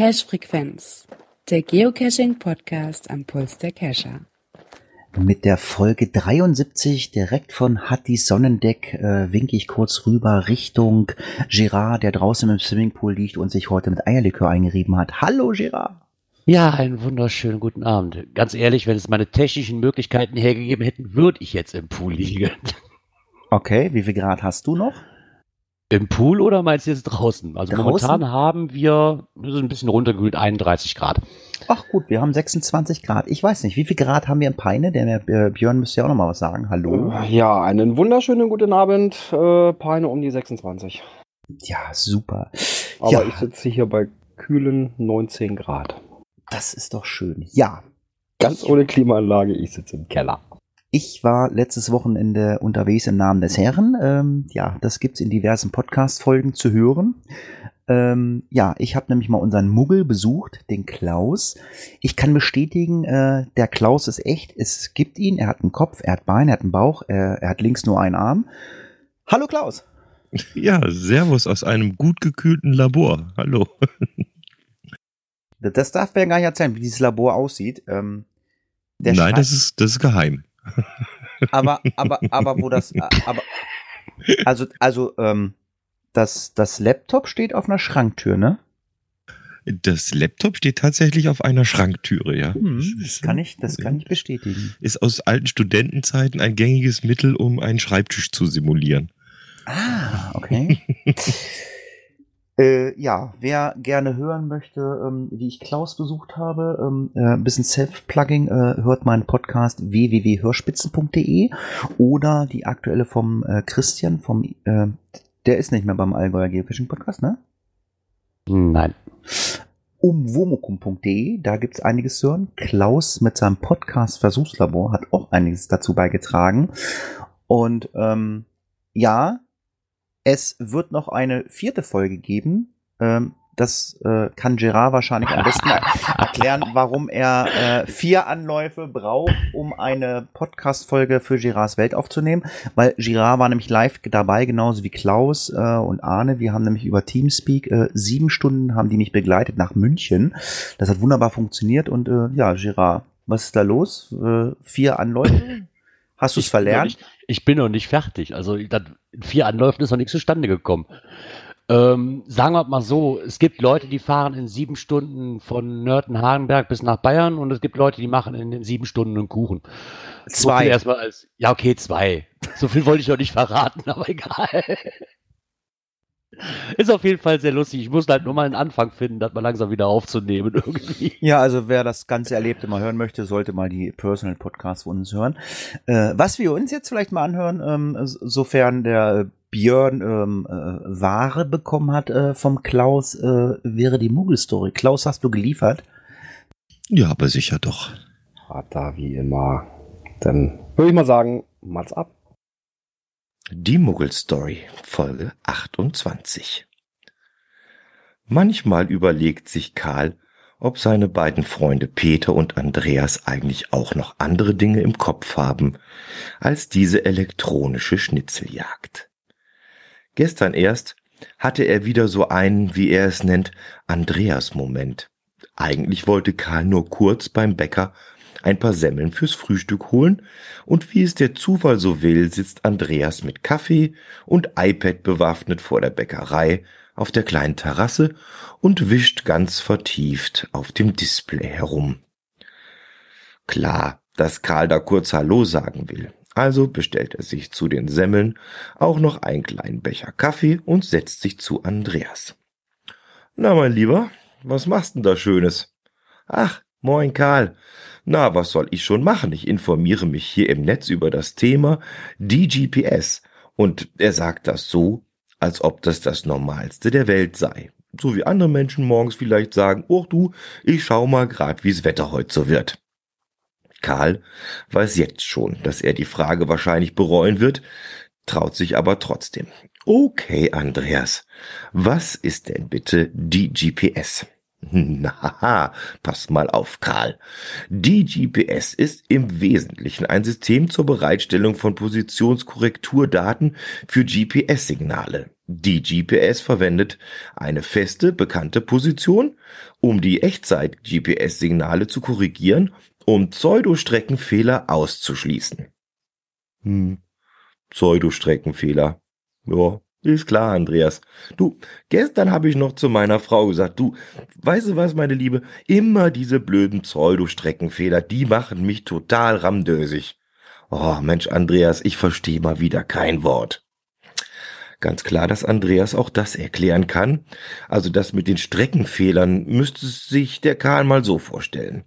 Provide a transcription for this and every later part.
Cache Frequenz, der Geocaching Podcast am Puls der Cacher. Mit der Folge 73 direkt von Hatti Sonnendeck äh, winke ich kurz rüber Richtung Girard, der draußen im Swimmingpool liegt und sich heute mit Eierlikör eingerieben hat. Hallo Girard! Ja, einen wunderschönen guten Abend. Ganz ehrlich, wenn es meine technischen Möglichkeiten hergegeben hätten, würde ich jetzt im Pool liegen. Okay, wie viel Grad hast du noch? Im Pool oder meinst du jetzt draußen? Also Draußen? momentan haben wir, das ist ein bisschen runtergekühlt, 31 Grad. Ach gut, wir haben 26 Grad. Ich weiß nicht, wie viel Grad haben wir in Peine? Der äh, Björn müsste ja auch noch mal was sagen. Hallo. Ja, einen wunderschönen guten Abend. Äh, Peine um die 26. Ja, super. Aber ja, ich sitze hier bei kühlen 19 Grad. Das ist doch schön. Ja, Ganz ohne Klimaanlage, ich sitze im Keller. Ich war letztes Wochenende unterwegs im Namen des Herrn. Ähm, ja, das gibt's in diversen Podcast-Folgen zu hören. Ähm, ja, ich habe nämlich mal unseren Muggel besucht, den Klaus. Ich kann bestätigen, äh, der Klaus ist echt. Es gibt ihn. Er hat einen Kopf, er hat Beine, er hat einen Bauch, er, er hat links nur einen Arm. Hallo Klaus. Ja, Servus aus einem gut gekühlten Labor. Hallo. Das- darf mir gar nicht erzählen, wie dieses Labor aussieht. Ähm, Nein, das ist, das ist geheim. aber, aber, aber wo das, aber, also, also, ähm, das, das Laptop steht auf einer Schranktür, ne? Das Laptop steht tatsächlich auf einer Schranktüre, ja. Das kann ich, das kann ich bestätigen. Ist aus alten Studentenzeiten ein gängiges Mittel, um einen Schreibtisch zu simulieren. Ah, okay. äh, ja, wer gerne hören möchte, ähm, wie ich Klaus besucht habe, ähm, äh, ein bisschen Self-Plugging, äh, hört meinen Podcast www.hörspitzen.de oder die aktuelle vom äh, Christian, vom, äh, der ist nicht mehr beim Allgäuer Geofishing Podcast, ne? Nein. umwomukum.de, da gibt's einiges zu hören. Klaus mit seinem Podcast Versuchslabor hat auch einiges dazu beigetragen. Und ähm, ja, es wird noch eine vierte Folge geben. Ähm, das äh, kann Gerard wahrscheinlich am besten er erklären, warum er äh, vier Anläufe braucht, um eine Podcast-Folge für Gerards Welt aufzunehmen. Weil Girard war nämlich live dabei, genauso wie Klaus äh, und Arne. Wir haben nämlich über Teamspeak äh, sieben Stunden haben die mich begleitet nach München. Das hat wunderbar funktioniert und äh, ja, Girard, was ist da los? Äh, vier Anläufe? Hast du es verlernt? Ich bin noch nicht fertig. Also das, in vier Anläufen ist noch nichts zustande gekommen. Ähm, sagen wir mal so, es gibt Leute, die fahren in sieben Stunden von Nörten-Hagenberg bis nach Bayern und es gibt Leute, die machen in den sieben Stunden einen Kuchen. Zwei. erstmal als, ja okay, zwei. So viel wollte ich noch nicht verraten, aber egal. Ist auf jeden Fall sehr lustig. Ich muss halt nur mal einen Anfang finden, das mal langsam wieder aufzunehmen irgendwie. Ja, also wer das Ganze Erlebte mal hören möchte, sollte mal die Personal Podcasts von uns hören. Äh, was wir uns jetzt vielleicht mal anhören, ähm, so- sofern der Björn ähm, äh, Ware bekommen hat äh, vom Klaus, äh, wäre die Muggel-Story. Klaus, hast du geliefert? Ja, aber sicher doch. Hat da wie immer. Dann würde ich mal sagen, mal's ab. Die Muggel-Story, Folge 28. Manchmal überlegt sich Karl, ob seine beiden Freunde Peter und Andreas eigentlich auch noch andere Dinge im Kopf haben, als diese elektronische Schnitzeljagd. Gestern erst hatte er wieder so einen, wie er es nennt, Andreas-Moment. Eigentlich wollte Karl nur kurz beim Bäcker ein paar Semmeln fürs Frühstück holen und wie es der Zufall so will, sitzt Andreas mit Kaffee und iPad bewaffnet vor der Bäckerei auf der kleinen Terrasse und wischt ganz vertieft auf dem Display herum. Klar, dass Karl da kurz Hallo sagen will. Also bestellt er sich zu den Semmeln auch noch einen kleinen Becher Kaffee und setzt sich zu Andreas. Na, mein Lieber, was machst denn da Schönes? Ach, moin Karl. Na, was soll ich schon machen? Ich informiere mich hier im Netz über das Thema DGPS. Und er sagt das so, als ob das das Normalste der Welt sei. So wie andere Menschen morgens vielleicht sagen, oh du, ich schau mal grad, wie's Wetter heute so wird. Karl weiß jetzt schon, dass er die Frage wahrscheinlich bereuen wird, traut sich aber trotzdem. Okay, Andreas, was ist denn bitte die GPS? Na, pass mal auf, Karl. Die GPS ist im Wesentlichen ein System zur Bereitstellung von Positionskorrekturdaten für GPS-Signale. Die GPS verwendet eine feste, bekannte Position, um die Echtzeit-GPS-Signale zu korrigieren, um Pseudostreckenfehler auszuschließen. Hm, Pseudostreckenfehler. Ja, ist klar, Andreas. Du, gestern habe ich noch zu meiner Frau gesagt, du, weißt du was, meine Liebe, immer diese blöden Pseudostreckenfehler, die machen mich total ramdösig. Oh, Mensch, Andreas, ich verstehe mal wieder kein Wort. Ganz klar, dass Andreas auch das erklären kann. Also das mit den Streckenfehlern müsste sich der Karl mal so vorstellen.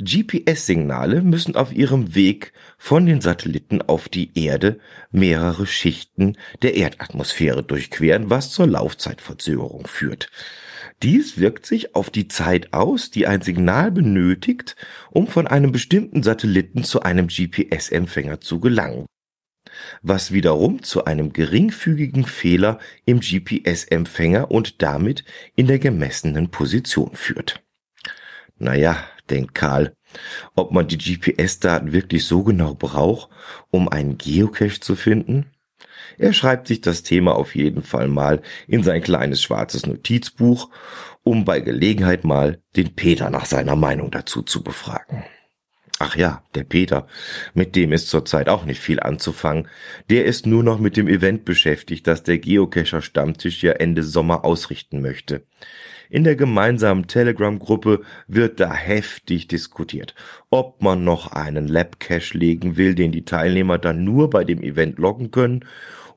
GPS-Signale müssen auf ihrem Weg von den Satelliten auf die Erde mehrere Schichten der Erdatmosphäre durchqueren, was zur Laufzeitverzögerung führt. Dies wirkt sich auf die Zeit aus, die ein Signal benötigt, um von einem bestimmten Satelliten zu einem GPS-Empfänger zu gelangen, was wiederum zu einem geringfügigen Fehler im GPS-Empfänger und damit in der gemessenen Position führt. Naja, denkt Karl, ob man die GPS-Daten wirklich so genau braucht, um einen Geocache zu finden? Er schreibt sich das Thema auf jeden Fall mal in sein kleines schwarzes Notizbuch, um bei Gelegenheit mal den Peter nach seiner Meinung dazu zu befragen. Ach ja, der Peter, mit dem ist zurzeit auch nicht viel anzufangen. Der ist nur noch mit dem Event beschäftigt, das der Geocacher Stammtisch ja Ende Sommer ausrichten möchte. In der gemeinsamen Telegram-Gruppe wird da heftig diskutiert, ob man noch einen Lab-Cache legen will, den die Teilnehmer dann nur bei dem Event loggen können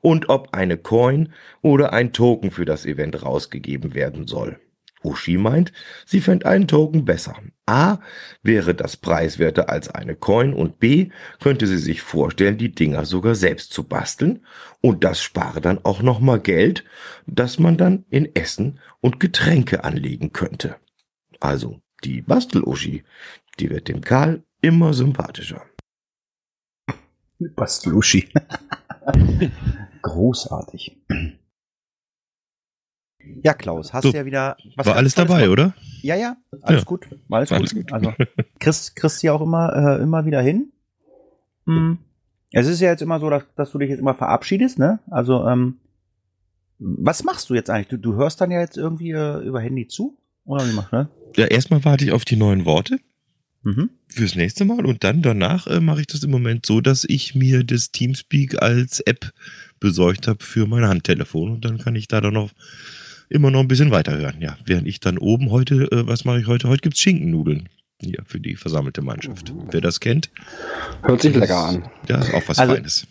und ob eine Coin oder ein Token für das Event rausgegeben werden soll. Uschi meint, sie fände einen Token besser. A wäre das preiswerter als eine Coin und B könnte sie sich vorstellen, die Dinger sogar selbst zu basteln und das spare dann auch nochmal Geld, das man dann in Essen und Getränke anlegen könnte. Also die Bastel-Uschi, die wird dem Karl immer sympathischer. Basteluschi. Großartig. Ja, Klaus, hast So, du ja wieder was War alles dabei, gemacht. oder? Ja, ja, alles Ja. gut. War alles, Alles gut. gut. Also, kriegst, kriegst du ja auch immer, äh, immer wieder hin. Hm. Es ist ja jetzt immer so, dass, dass du dich jetzt immer verabschiedest, ne? Also, ähm, was machst du jetzt eigentlich? Du, du hörst dann ja jetzt irgendwie äh, über Handy zu? Oder wie machst du das? Ja, erstmal warte ich auf die neuen Worte Mhm. fürs nächste Mal und dann danach äh, mache ich das im Moment so, dass ich mir das Teamspeak als App besorgt habe für mein Handtelefon und dann kann ich da dann noch immer noch ein bisschen weiterhören. Ja, während ich dann oben heute, äh, was mache ich heute? Heute gibt's Schinkennudeln hier für die versammelte Mannschaft. Wer das kennt, Hört sich lecker an. ja, ist auch was Also- Feines.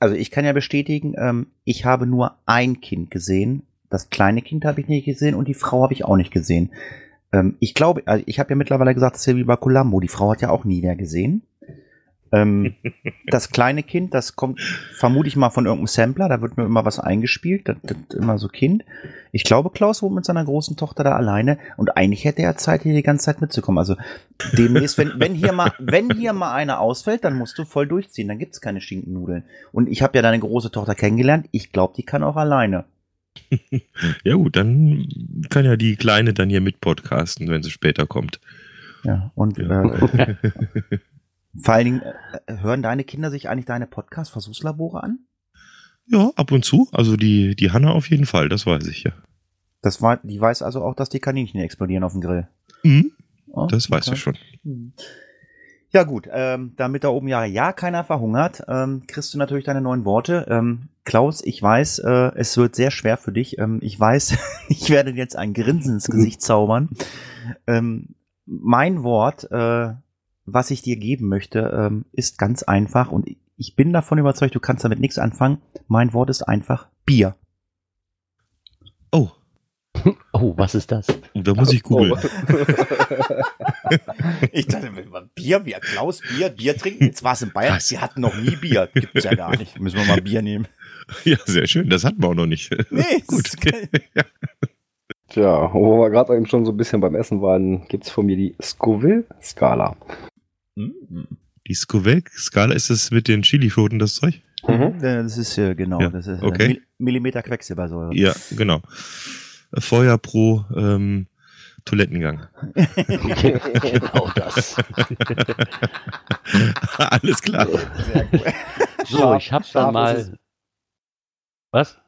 Also ich kann ja bestätigen, ähm, ich habe nur ein Kind gesehen. Das kleine Kind habe ich nicht gesehen und die Frau habe ich auch nicht gesehen. Ähm, ich glaube, also ich habe ja mittlerweile gesagt, das ist ja wie bei Columbo. Die Frau hat ja auch nie mehr gesehen. Ähm, das kleine Kind, das kommt, vermute ich mal von irgendeinem Sampler, da wird mir immer was eingespielt, das, das immer so Kind. Ich glaube, Klaus wohnt mit seiner großen Tochter da alleine und eigentlich hätte er Zeit, hier die ganze Zeit mitzukommen. Also demnächst, wenn, wenn hier mal, wenn hier mal einer ausfällt, dann musst du voll durchziehen, dann gibt's keine Schinkennudeln. Und ich habe ja deine große Tochter kennengelernt, ich glaube, die kann auch alleine. Ja gut, dann kann ja die Kleine dann hier mit podcasten, wenn sie später kommt. Ja, und Ja. Äh, vor allen Dingen, äh, hören deine Kinder sich eigentlich deine Podcast-Versuchslabore an? Ja, ab und zu. Also die, die Hanna auf jeden Fall, das weiß ich ja. Das war, die weiß also auch, dass die Kaninchen explodieren auf dem Grill. Mhm, Oh, das weißt okay. du schon. Ja gut, ähm, damit da oben ja ja keiner verhungert, ähm, kriegst du natürlich deine neuen Worte. Ähm, Klaus, ich weiß, äh, es wird sehr schwer für dich. Ähm, ich weiß, ich werde jetzt ein Grinsen ins Gesicht zaubern. Ähm, mein Wort, äh, was ich dir geben möchte, ähm, ist ganz einfach und ich bin davon überzeugt, du kannst damit nichts anfangen. Mein Wort ist einfach Bier. Oh, Oh, was ist das? da muss ich googeln. Ich dachte, Bier, Bier, Klaus, Bier, Bier trinken. Jetzt war es in Bayern, Was? sie hatten noch nie Bier. Gibt's ja gar nicht. Müssen wir mal Bier nehmen. Ja, sehr schön. Das hatten wir auch noch nicht. Nee, Gut. Tja, wo wir gerade eben schon so ein bisschen beim Essen waren, gibt's von mir die Scoville-Skala. Die Scoville-Skala ist es mit den Chili-Schoten, das Zeug? Mhm. Das ist äh, genau, Ja, das ist äh, okay. Mil- Millimeter Quecksilbersäure. Ja, genau. Feuer pro ähm, Toilettengang. genau das. Alles klar. Sehr gut. So, Scharf- ich habe scharf dann mal. Was?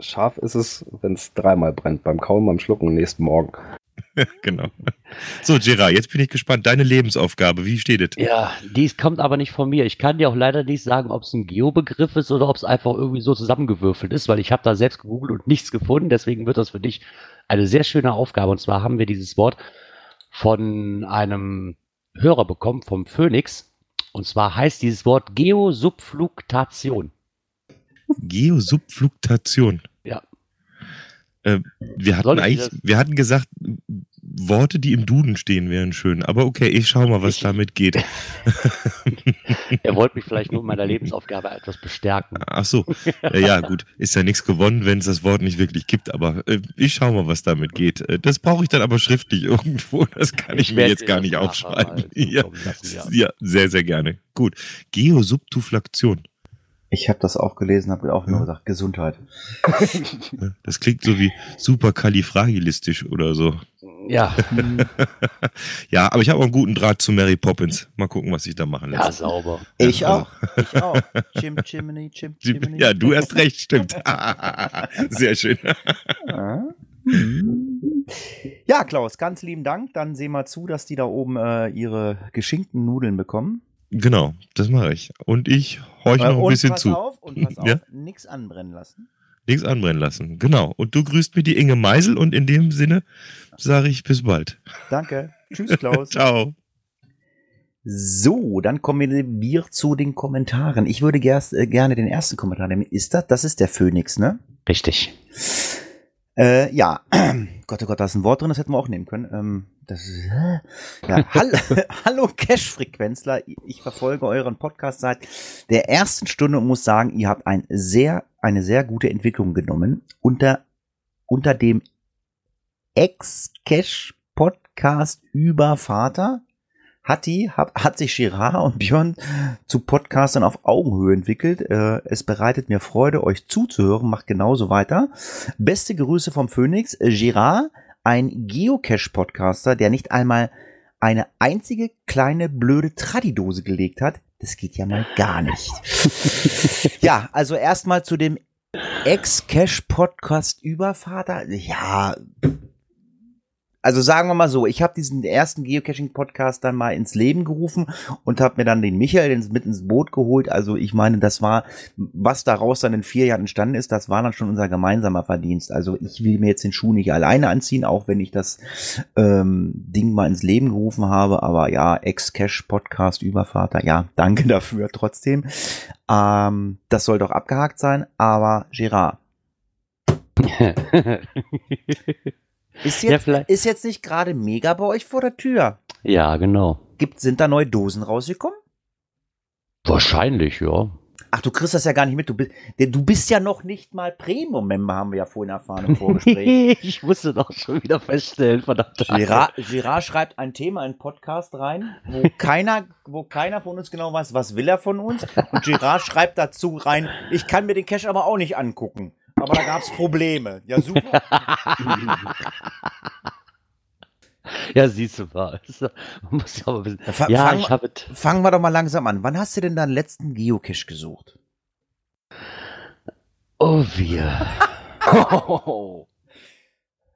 Scharf ist es, wenn es dreimal brennt. Beim Kauen, beim Schlucken und nächsten Morgen. genau. So, Gerard, jetzt bin ich gespannt. Deine Lebensaufgabe, wie steht es? Ja, dies kommt aber nicht von mir. Ich kann dir auch leider nicht sagen, ob es ein Geobegriff ist oder ob es einfach irgendwie so zusammengewürfelt ist, weil ich habe da selbst gegoogelt und nichts gefunden. Deswegen wird das für dich eine sehr schöne Aufgabe. Und zwar haben wir dieses Wort von einem Hörer bekommen, vom Phoenix. Und zwar heißt dieses Wort Geosubfluktation. Geosubfluktation. Äh, wir hatten ich eigentlich, wir hatten gesagt, Worte, die im Duden stehen, wären schön. Aber okay, ich schau mal, was Ich- damit geht. Er wollte mich vielleicht nur in meiner Lebensaufgabe etwas bestärken. Ach so. Ja, gut. Ist ja nichts gewonnen, wenn es das Wort nicht wirklich gibt. Aber äh, ich schau mal, was damit geht. Äh, das brauche ich dann aber schriftlich irgendwo. Das kann ich, mir werd jetzt gar nicht aufschreiben. ja. ja, sehr, sehr gerne. Gut. Geosubtuflaktion. Ich habe das auch gelesen, habe auch nur Ja. gesagt, Gesundheit. Das klingt so wie superkalifragilistisch oder so. Ja, ja, aber ich habe auch einen guten Draht zu Mary Poppins. Mal gucken, was sich da machen ja, lässt. sauber. Ich Ja, auch. Ich auch. Chim, Chimney, Chim, Chimney. Ja, du hast recht, stimmt. Sehr schön. Ja. Ja, Klaus, ganz lieben Dank. Dann sehen wir zu, dass die da oben äh, ihre geschinkten Nudeln bekommen. Genau, das mache ich. Und ich horche noch ein bisschen pass zu. auf, und pass auf, Ja. nix anbrennen lassen. Nichts anbrennen lassen. Genau. Und du grüßt mir die Inge Meisel und in dem Sinne sage ich bis bald. Danke. Tschüss, Klaus. Ciao. So, dann kommen wir zu den Kommentaren. Ich würde gerst, äh, gerne den ersten Kommentar nehmen. Ist das? Das ist der Phoenix, ne? Richtig. Äh, ja. Gott, oh Gott, da ist ein Wort drin, das hätten wir auch nehmen können. Ähm, das ist, äh, ja, Hall Hallo Cash-Frequenzler, ich verfolge euren Podcast seit der ersten Stunde und muss sagen, ihr habt ein sehr, eine sehr gute Entwicklung genommen. Unter, unter dem Ex-Cash-Podcast über Vater hat die, hat, hat sich Girard und Björn zu Podcastern auf Augenhöhe entwickelt. Äh, es bereitet mir Freude, euch zuzuhören. Macht genauso weiter. Beste Grüße vom Phoenix. Girard, ein Geocache-Podcaster, der nicht einmal eine einzige kleine blöde Tradidose gelegt hat. Das geht ja mal gar nicht. ja, also erstmal zu dem Ex-Cache-Podcast über Vater. Ja, also sagen wir mal so, ich habe diesen ersten Geocaching-Podcast dann mal ins Leben gerufen und habe mir dann den Michael mit ins Boot geholt. Also ich meine, das war, was daraus dann in vier Jahren entstanden ist, das war dann schon unser gemeinsamer Verdienst. Also ich will mir jetzt den Schuh nicht alleine anziehen, auch wenn ich das ähm, Ding mal ins Leben gerufen habe. Aber ja, Ex-Cache-Podcast über Vater, ja, danke dafür trotzdem. Ähm, das soll doch abgehakt sein, aber Gerard, ist Ja, jetzt, vielleicht- ist jetzt nicht gerade mega bei euch vor der Tür. ja, genau. Gibt, sind da neue Dosen rausgekommen? Wahrscheinlich, ja. Ach, du kriegst das ja gar nicht mit. Du bist, du bist ja noch nicht mal Premium-Member, haben wir ja vorhin erfahren im Vorgespräch. ich musste doch schon wieder feststellen, verdammt. Gerard, Gerard schreibt ein Thema in Podcast rein, wo keiner, wo keiner von uns genau weiß, was will er von uns. Und Gerard schreibt dazu rein, ich kann mir den Cash aber auch nicht angucken. Aber da gab's Probleme. Ja, super. Ja, siehst du mal. Man muss ja, aber ja fang- ich habe Fangen wir doch mal langsam an. Wann hast du denn deinen letzten Geocache gesucht? Oh, wir.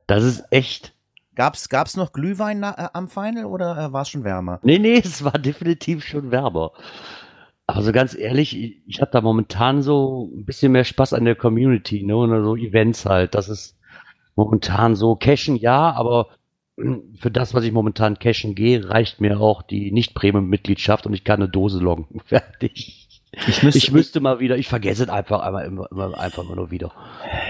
Das ist echt. Gab's, gab's noch Glühwein na, äh, am Final oder äh, war es schon wärmer? Nee, nee, es war definitiv schon wärmer. Aber so ganz ehrlich, ich, ich habe da momentan so ein bisschen mehr Spaß an der Community, ne? Und so Events halt. Das ist momentan so Cashen, ja, aber für das, was ich momentan cashen gehe, reicht mir auch die Nicht-Premium-Mitgliedschaft und ich kann eine Dose loggen. Fertig. Ich müsste, Ich müsste mal wieder, ich vergesse es einfach einmal immer, immer einfach immer nur wieder.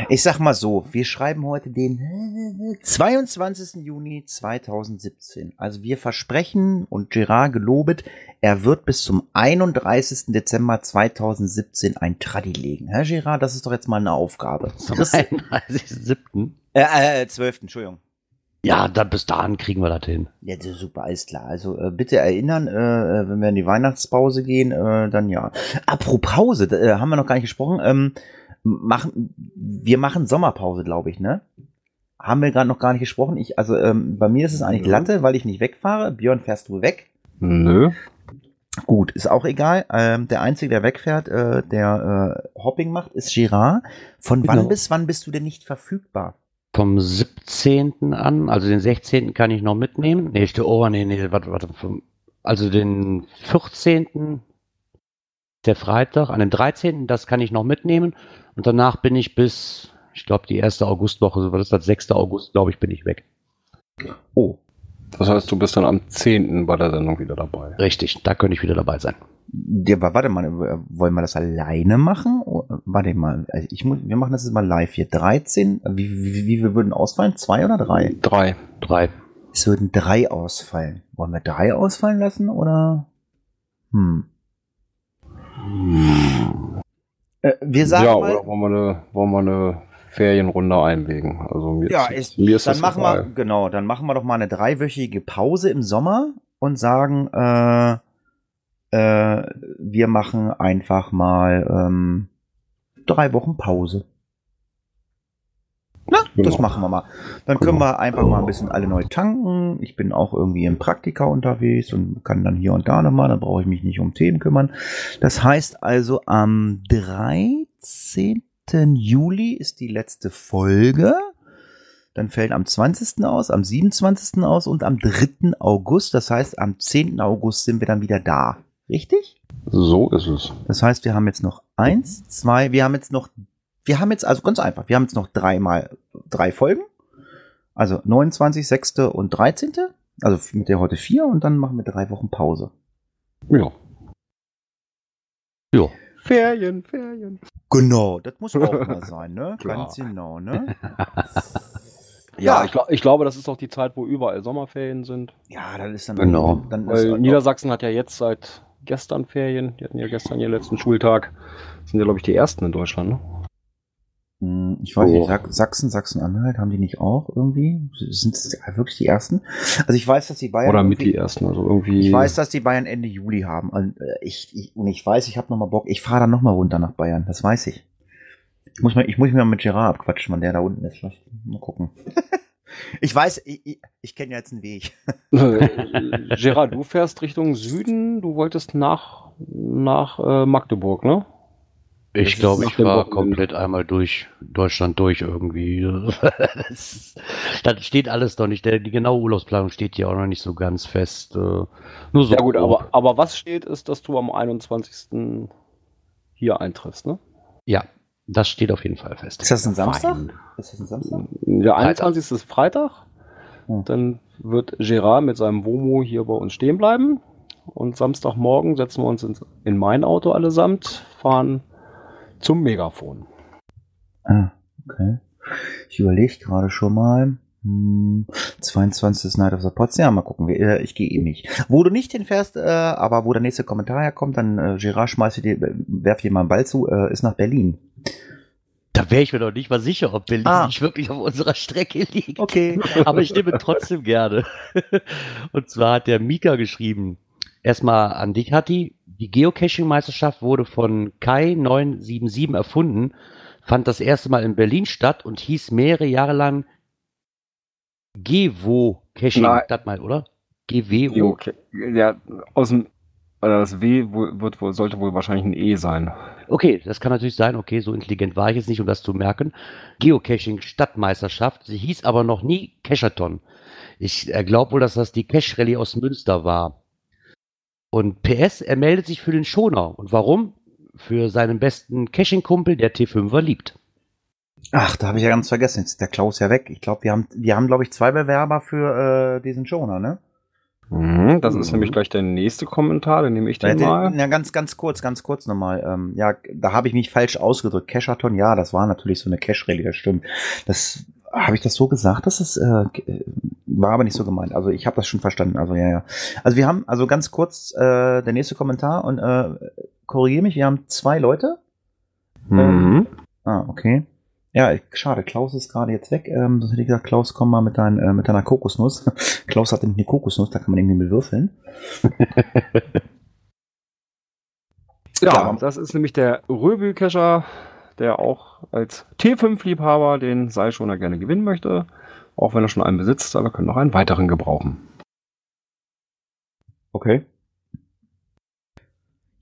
Ich sag mal so, wir schreiben heute den 22. Juni 2017. Also wir versprechen und Gerard gelobet, er wird bis zum 31. Dezember 2017 ein Tradi legen. Herr Gerard, das ist doch jetzt mal eine Aufgabe. Zum Chris, 31.07. äh, äh, 12. Entschuldigung. Ja, dann bis dahin kriegen wir das hin. Ja, das ist super, alles klar. Also äh, bitte erinnern, äh, äh, wenn wir in die Weihnachtspause gehen, äh, dann ja. Apropos Pause, da, äh, haben wir noch gar nicht gesprochen. Ähm, machen, wir machen Sommerpause, glaube ich, ne? haben wir gerade noch gar nicht gesprochen. Ich, also ähm, bei mir ist es eigentlich. Latte, weil ich nicht wegfahre. Björn, fährst du weg? Nö. Gut, ist auch egal. Ähm, der Einzige, der wegfährt, äh, der äh, Hopping macht, ist Girard. Von wann Genau. bis wann bist du denn nicht verfügbar? Vom 17. an, also den 16. kann ich noch mitnehmen. Nee, ich, oh, nee, nee, warte, warte. vom- Also den 14. der Freitag, an dem 13. das kann ich noch mitnehmen. Und danach bin ich bis, ich glaube, die erste Augustwoche, so war das, das 6. August, glaube ich, bin ich weg. Oh, Das heißt, du bist dann am 10. bei der Sendung wieder dabei. Richtig, da könnte ich wieder dabei sein. Der, wa- warte mal, wollen wir das alleine machen? Warte mal, also ich muss, wir machen das jetzt mal live hier. 13, wie, wie, wie wir würden ausfallen? Zwei oder drei? Drei. Drei. Es würden drei ausfallen. Wollen wir drei ausfallen lassen oder? Hm. Äh, wir sagen ja, mal, oder wollen wir, eine, wollen wir eine Ferienrunde einlegen? Also mir Ja, ist, mir ist dann das machen wir, genau, dann machen wir doch mal eine dreiwöchige Pause im Sommer und sagen, äh, äh, wir machen einfach mal ähm, drei Wochen Pause. Na, das Genau. machen wir mal. Dann können Genau. wir einfach mal ein bisschen alle neu tanken. Ich bin auch irgendwie im Praktika unterwegs und kann dann hier und da nochmal, dann brauche ich mich nicht um Themen kümmern. Das heißt also, am 13. Juli ist die letzte Folge. Dann fällt am 20. aus, am 27. aus und am 3. August. Das heißt, am 10. August sind wir dann wieder da. Richtig? So ist es. Das heißt, wir haben jetzt noch eins, zwei, wir haben jetzt noch, wir haben jetzt, also ganz einfach, wir haben jetzt noch dreimal drei Folgen. Also 29, 6. und 13. Also mit der heute vier und dann machen wir drei Wochen Pause. Ja. Ja. Ferien, Ferien. Genau, das muss auch mal sein, ne? Klar. Ganz genau, ne? Ja, Ja. ich, glaub, ich glaube, das ist auch die Zeit, wo überall Sommerferien sind. Ja, dann ist dann, Genau. dann ist Weil Niedersachsen hat ja jetzt seit gestern Ferien. Die hatten ja gestern ihren letzten Schultag. Das sind ja, glaube ich, die ersten in Deutschland, ne? Hm, Ich weiß Oh. nicht, Sach- Sachsen, Sachsen-Anhalt, haben die nicht auch irgendwie? Sind es wirklich die ersten? Also ich weiß, dass die Bayern. Oder mit die ersten. Also irgendwie. Ich weiß, dass die Bayern Ende Juli haben. Und äh, ich, ich, und ich weiß, ich habe noch mal Bock. Ich fahre dann noch mal runter nach Bayern. Das weiß ich. Ich muss, mal, ich muss mich mal mit Gerard abquatschen, man, der da unten ist. Mal gucken. ich weiß, ich, ich, ich kenne ja jetzt einen Weg. Äh, Gerard, du fährst Richtung Süden. Du wolltest nach, nach äh, Magdeburg, ne? Ich glaube, ich war Wochenende. komplett einmal durch Deutschland durch irgendwie. das, steht alles noch nicht. Der, die genaue Urlaubsplanung steht hier auch noch nicht so ganz fest. Äh, nur so. Ja gut, aber, aber was steht, ist, dass du am 21. hier eintriffst, ne? Ja, das steht auf jeden Fall fest. Ist das ein Samstag? Fein. Ist das ein Samstag? Der Freitag. 21. ist Freitag. Hm. Dann wird Gerard mit seinem Womo hier bei uns stehen bleiben. Und Samstagmorgen setzen wir uns ins, in mein Auto allesamt, fahren zum Megafon. Ah, okay. Ich überlege gerade schon mal. Hm, 22. Night of the Pots. Ja, mal gucken. Wir- äh, Ich gehe eben nicht. Wo du nicht hinfährst, äh, aber wo der nächste Kommentar herkommt, dann äh, Gerard schmeißt dir, äh, werf dir mal einen Ball zu, ist nach Berlin. Da wäre ich mir doch nicht mal sicher, ob Berlin Ah. nicht wirklich auf unserer Strecke liegt. Okay. Aber ich nehme trotzdem gerne. Und zwar hat der Mika geschrieben, erstmal an dich, Hatti. Die Geocaching-Meisterschaft wurde von Kai977 erfunden, fand das erste Mal in Berlin statt und hieß mehrere Jahre lang Gevo-Caching. Nein. Das mal, oder? GWO. Okay. Ja, aus dem. Oder das W wird wohl, sollte wohl wahrscheinlich ein E sein. Okay, das kann natürlich sein. Okay, so intelligent war ich jetzt nicht, um das zu merken. Geocaching Stadtmeisterschaft. Sie hieß aber noch nie Cachathon. Ich äh, glaube wohl, dass das die Cache Rallye aus Münster war. Und PS, er meldet sich für den Schoner. Und warum? Für seinen besten Caching-Kumpel, der T5er liebt. Ach, da habe ich ja ganz vergessen. Jetzt ist der Klaus ja weg. Ich glaube, wir haben, wir haben, glaube ich, zwei Bewerber für äh, diesen Schoner, ne? Mhm, das ist Mhm. nämlich gleich der nächste Kommentar, den nehme ich den mal. Ja, ganz, ganz kurz, ganz kurz nochmal. Ähm, ja, da habe ich mich falsch ausgedrückt. Cachathon, ja, das war natürlich so eine Cache-Rallye, das stimmt. Das habe ich das so gesagt, dass es äh, äh, war aber nicht so gemeint. Also ich habe das schon verstanden. Also ja, ja. Also wir haben, also ganz kurz äh, der nächste Kommentar und äh, korrigiere mich, wir haben zwei Leute. Mhm. Ah, okay. Ja, schade, Klaus ist gerade jetzt weg. Ähm, sonst hätte ich gesagt, Klaus, komm mal mit, dein, äh, mit deiner Kokosnuss. Klaus hat nämlich eine Kokosnuss, da kann man irgendwie mit würfeln. Ja, das ist nämlich der Röbel-Cacher, der auch als T5-Liebhaber den Seilschoner gerne gewinnen möchte. Auch wenn er schon einen besitzt, aber können noch einen weiteren gebrauchen. Okay.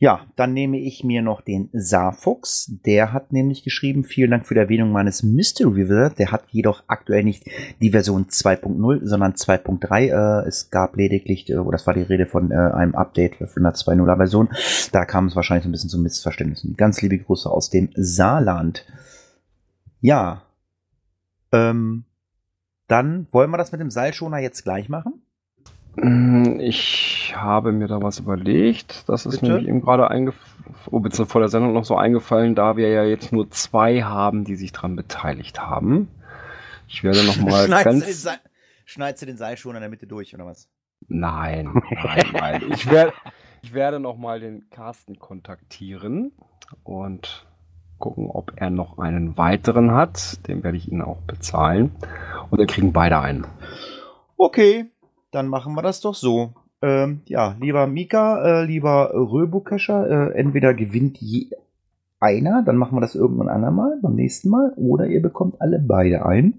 Ja, dann nehme ich mir noch den Saarfuchs. Der hat nämlich geschrieben, vielen Dank für die Erwähnung meines Mystery River. Der hat jedoch aktuell nicht die Version 2.0, sondern 2.3. Äh, es gab lediglich, äh, das war die Rede von äh, einem Update für eine 2.0er Version. Da kam es wahrscheinlich ein bisschen zu Missverständnissen. Ganz liebe Grüße aus dem Saarland. Ja, ähm, dann wollen wir das mit dem Seilschoner jetzt gleich machen? Mm, Ich habe mir da was überlegt. Das ist Bitte? nämlich eben gerade eingefallen, oh, vor der Sendung noch so eingefallen, da wir ja jetzt nur zwei haben, die sich dran beteiligt haben. Ich werde nochmal Schneidest du, den ganz. Seil, schneidest du den Seilschoner in der Mitte durch, oder was? Nein, nein, nein. Ich werde, ich werde nochmal den Carsten kontaktieren und gucken, ob er noch einen weiteren hat. Den werde ich Ihnen auch bezahlen. Und dann kriegen beide einen. Okay, dann machen wir das doch so. Ähm, ja, lieber Mika, äh, lieber Röbukescher, äh, entweder gewinnt je einer, dann machen wir das irgendwann andermal, beim nächsten Mal, oder ihr bekommt alle beide ein.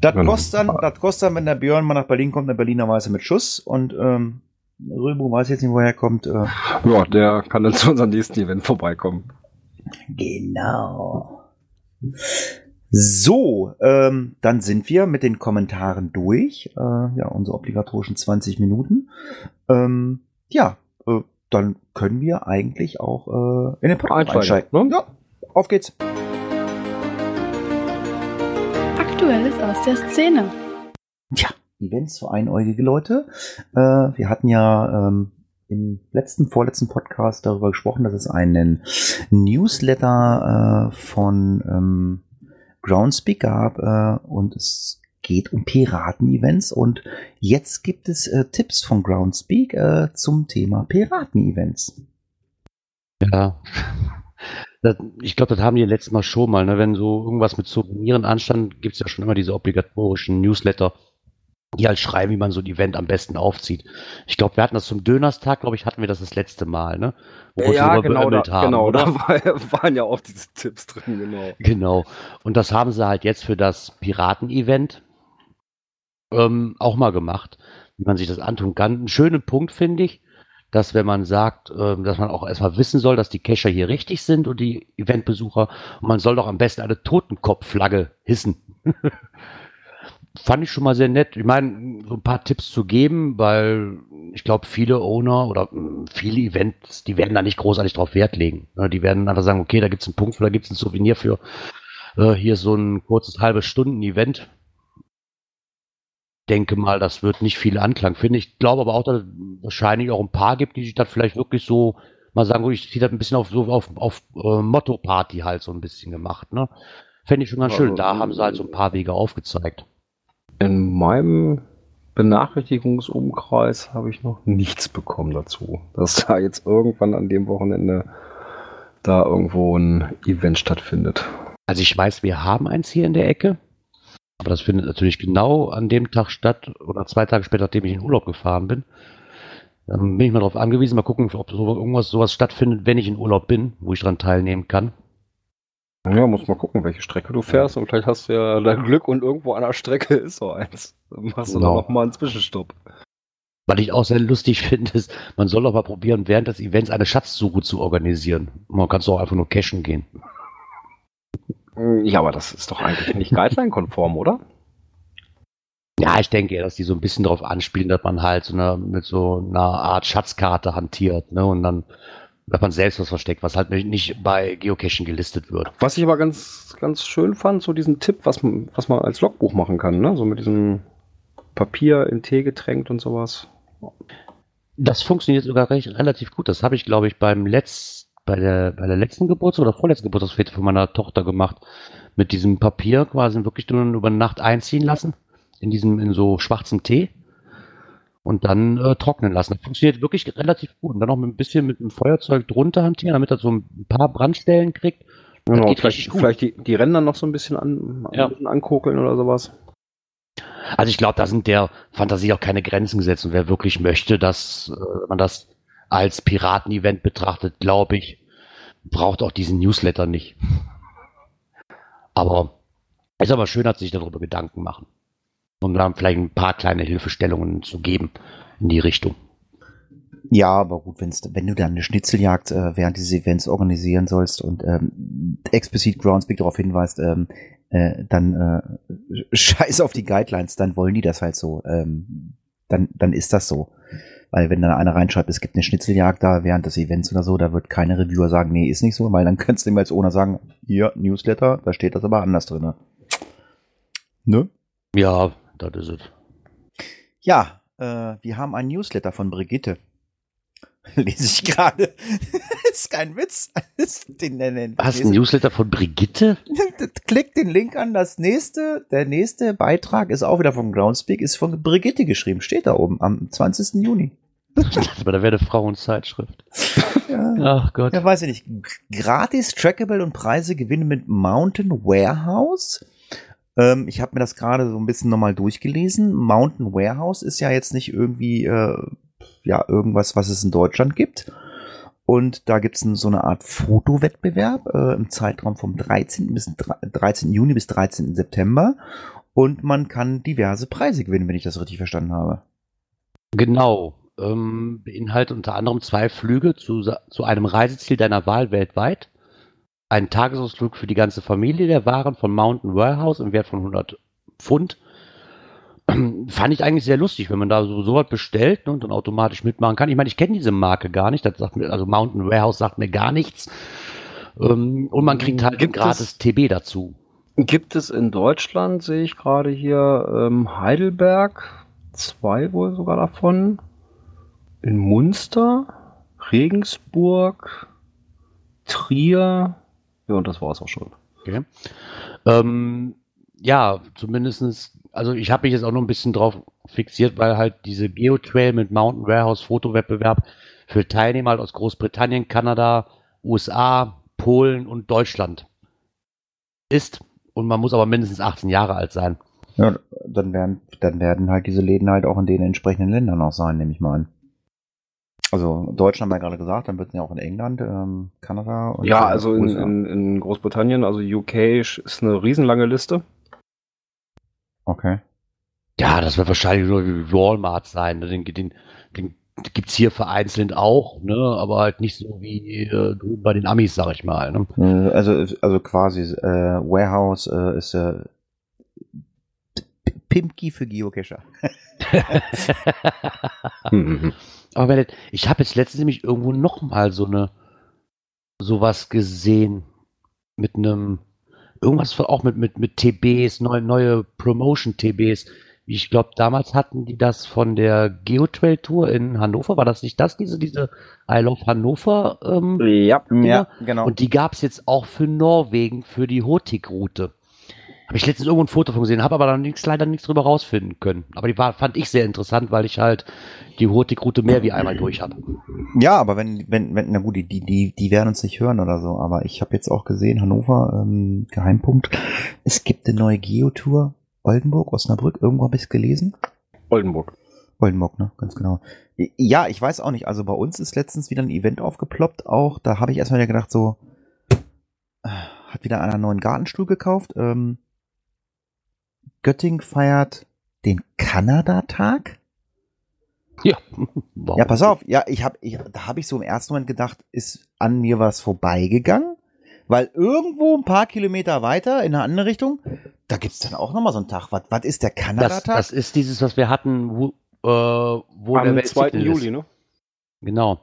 Das Genau. kostet dann, das kostet dann, wenn der Björn mal nach Berlin kommt, eine Berliner Weiße mit Schuss und ähm, Röbu weiß jetzt nicht, woher er kommt. Äh, Ja, der kann dann zu unserem nächsten Event vorbeikommen. Genau. So, ähm, dann sind wir mit den Kommentaren durch. Äh, ja, unsere obligatorischen 20 Minuten. Ähm, ja, äh, dann können wir eigentlich auch äh, in den Podcast Einsteigen, einsteigen. ne? Ja, auf geht's. Aktuelles aus der Szene. Tja, Events für einäugige Leute. Äh, wir hatten ja ähm, im letzten, vorletzten Podcast darüber gesprochen, dass es einen Newsletter äh, von ähm, Groundspeak gab äh, und es geht um Piraten-Events und jetzt gibt es äh, Tipps von Groundspeak äh, zum Thema Piraten-Events. Ja. Ich glaube, das haben die letztes Mal schon mal. Ne? Wenn so irgendwas mit Souveniren anstand, gibt es ja schon immer diese obligatorischen Newsletter, die halt schreiben, wie man so ein Event am besten aufzieht. Ich glaube, wir hatten das zum Dönerstag, glaube ich, hatten wir das das letzte Mal, ne? Wo wir ja, genau, da, haben, genau, oder? da war, waren ja auch diese Tipps drin, genau. Genau. Und das haben sie halt jetzt für das Piraten-Event ähm, auch mal gemacht, wie man sich das antun kann. Einen schönen Punkt finde ich, dass wenn man sagt, ähm, dass man auch erstmal wissen soll, dass die Cacher hier richtig sind und die Eventbesucher, und man soll doch am besten eine Totenkopfflagge hissen. Fand ich schon mal sehr nett. Ich meine, so ein paar Tipps zu geben, weil ich glaube, viele Owner oder mm, viele Events, die werden da nicht großartig drauf Wert legen. Ne, Die werden einfach sagen, okay, da gibt es einen Punkt da gibt es ein Souvenir für. Äh, hier ist so ein kurzes halbe Stunden Event. Denke mal, das wird nicht viel Anklang finden. Ich glaube aber auch, dass es wahrscheinlich auch ein paar gibt, die sich das vielleicht wirklich so mal sagen, ich ziehe das ein bisschen auf so auf, auf äh, Motto-Party halt so ein bisschen gemacht. Ne? Fände ich schon ganz schön. Da haben sie halt so ein paar Wege aufgezeigt. In meinem Benachrichtigungsumkreis habe ich noch nichts bekommen dazu, dass da jetzt irgendwann an dem Wochenende da irgendwo ein Event stattfindet. Also ich weiß, wir haben eins hier in der Ecke, aber das findet natürlich genau an dem Tag statt oder zwei Tage später, nachdem ich in Urlaub gefahren bin. Dann bin ich mal darauf angewiesen, mal gucken, ob so irgendwas sowas stattfindet, wenn ich in Urlaub bin, wo ich dran teilnehmen kann. Ja, muss mal gucken, welche Strecke du fährst und vielleicht hast du ja dein Glück und irgendwo an der Strecke ist so eins. Dann machst du Genau. noch mal einen Zwischenstopp. Was ich auch sehr lustig finde, ist, man soll doch mal probieren, während des Events eine Schatzsuche zu organisieren. Man kann auch einfach nur cashen gehen. Ja, aber das ist doch eigentlich nicht Guideline-konform, oder? Ja, ich denke eher, dass die so ein bisschen darauf anspielen, dass man halt so eine, mit so einer Art Schatzkarte hantiert, ne? Und dann, dass man selbst was versteckt, was halt nicht bei Geocaching gelistet wird. Was ich aber ganz, ganz schön fand, so diesen Tipp, was, man- was man als Logbuch machen kann, ne? So mit diesem Papier in Tee getränkt und sowas. Das funktioniert sogar recht, relativ gut. Das habe ich, glaube ich, beim Letz, bei der, bei der letzten Geburtstag oder vorletzten Geburtstagsfete von meiner Tochter gemacht. Mit diesem Papier quasi wirklich nur über Nacht einziehen lassen. In diesem, in so schwarzem Tee. Und dann äh, trocknen lassen. Das funktioniert wirklich relativ gut. Und dann noch mit ein bisschen mit dem Feuerzeug drunter hantieren, damit er so ein paar Brandstellen kriegt. Das Genau, geht vielleicht, vielleicht die, die Ränder noch so ein bisschen, an, Ja. ein bisschen ankokeln oder sowas. Also ich glaube, da sind der Fantasie auch keine Grenzen gesetzt. Und wer wirklich möchte, dass äh, man das als Piraten-Event betrachtet, glaube ich, braucht auch diesen Newsletter nicht. Aber Ist aber schön, dass sich darüber Gedanken machen. Um dann vielleicht ein paar kleine Hilfestellungen zu geben in die Richtung. Ja, aber gut, wenn's, wenn du dann eine Schnitzeljagd äh, während dieses Events organisieren sollst und ähm, explizit Groundspeak darauf hinweist, ähm, äh, dann äh, scheiß auf die Guidelines, dann wollen die das halt so. Ähm, dann, dann ist das so. Weil wenn dann einer reinschreibt, es gibt eine Schnitzeljagd da während des Events oder so, da wird keine Reviewer sagen, nee, ist nicht so, weil dann könntest du ihm als Owner sagen, hier, Newsletter, da steht das aber anders drin. Ne? Ja, das ist es. Ja, äh, wir haben einen Newsletter von Brigitte. Lese ich gerade. ist kein Witz. den, den, den, Was, ein Newsletter von Brigitte? Klick den Link an. Das nächste, der nächste Beitrag ist auch wieder von Groundspeak, ist von Brigitte geschrieben. Steht da oben am 20. Juni. Aber da wäre eine Frauenzeitschrift. Ja. Ach Gott. Ja, weiß ich nicht. Gratis, trackable und Preise gewinnen mit Mountain Warehouse. Ähm, ich habe mir das gerade so ein bisschen nochmal durchgelesen. Mountain Warehouse ist ja jetzt nicht irgendwie äh, ja irgendwas, was es in Deutschland gibt. Und da gibt es so eine Art Fotowettbewerb äh, im Zeitraum vom 13. bis 13. Juni bis 13. September. Und man kann diverse Preise gewinnen, wenn ich das richtig verstanden habe. Genau. Ähm, beinhaltet unter anderem zwei Flüge zu, zu einem Reiseziel deiner Wahl weltweit. Ein Tagesausflug für die ganze Familie der Waren von Mountain Warehouse im Wert von 100 Pfund. Fand ich eigentlich sehr lustig, wenn man da so, was bestellt ne, und dann automatisch mitmachen kann. Ich meine, ich kenne diese Marke gar nicht. Das sagt mir, also Mountain Warehouse sagt mir gar nichts. Ähm, und man kriegt halt Gibt gratis es- TB dazu. Gibt es in Deutschland, sehe ich gerade hier, ähm, Heidelberg, zwei wohl sogar davon. In Munster, Regensburg, Trier. Ja, und das war es auch schon. Okay. Ähm, ja, zumindestens, also ich habe mich jetzt auch noch ein bisschen drauf fixiert, weil halt diese GeoTrail mit Mountain Warehouse Fotowettbewerb für Teilnehmer halt aus Großbritannien, Kanada, USA, Polen und Deutschland ist. Und man muss aber mindestens 18 Jahre alt sein. Ja, dann werden, dann werden halt diese Läden halt auch in den entsprechenden Ländern auch sein, nehme ich mal an. Also Deutschland haben wir gerade gesagt, dann wird es ja auch in England, ähm, Kanada und Ja, also in, in, in Großbritannien, also UK ist eine riesenlange Liste. Okay. Ja, das wird wahrscheinlich nur wie Walmart sein. ne? Den, den, den gibt's hier vereinzelt auch, ne? aber halt nicht so wie äh, drüben bei den Amis, sag ich mal. Ne? Äh, Also, also quasi äh, Warehouse äh, ist äh, Pimki für Geocacher. Aber wenn, ich habe jetzt letztens nämlich irgendwo noch mal so eine sowas gesehen mit einem irgendwas von, auch mit mit mit TBs, neue neue Promotion TBs. Ich glaube, damals hatten die das von der Geotrail Tour in Hannover. War das nicht das, diese, diese I Love Hannover? Ähm, Ja. Ja, genau. Und die gab es jetzt auch für Norwegen, für die Hotik-Route. Habe ich letztens irgendwo ein Foto von gesehen, habe aber dann nix, leider nichts drüber rausfinden können. Aber die war, fand ich sehr interessant, weil ich halt die Hotik-Route mehr wie einmal durch habe. Ja, aber wenn, wenn, wenn, na gut, die, die, die werden uns nicht hören oder so, aber ich habe jetzt auch gesehen, Hannover, ähm, Geheimpunkt, es gibt eine neue Geotour, Oldenburg, Osnabrück, irgendwo habe ich es gelesen. Oldenburg. Oldenburg, ne, ganz genau. Ja, ich weiß auch nicht, also bei uns ist letztens wieder ein Event aufgeploppt, auch, da habe ich erstmal wieder gedacht, so, äh, hat wieder einer einen neuen Gartenstuhl gekauft, ähm, Göttingen feiert den Kanada-Tag. Ja. Wow. Ja, pass auf. Ja, ich hab, ich, da habe ich so im ersten Moment gedacht, ist an mir was vorbeigegangen, weil irgendwo ein paar Kilometer weiter in eine andere Richtung, da gibt's dann auch nochmal so einen Tag. Was, was ist der Das, Kanada-Tag? das ist dieses, was wir hatten, wo, äh, wo der Am Welt 2. Signal Juli, ist. ne? Genau.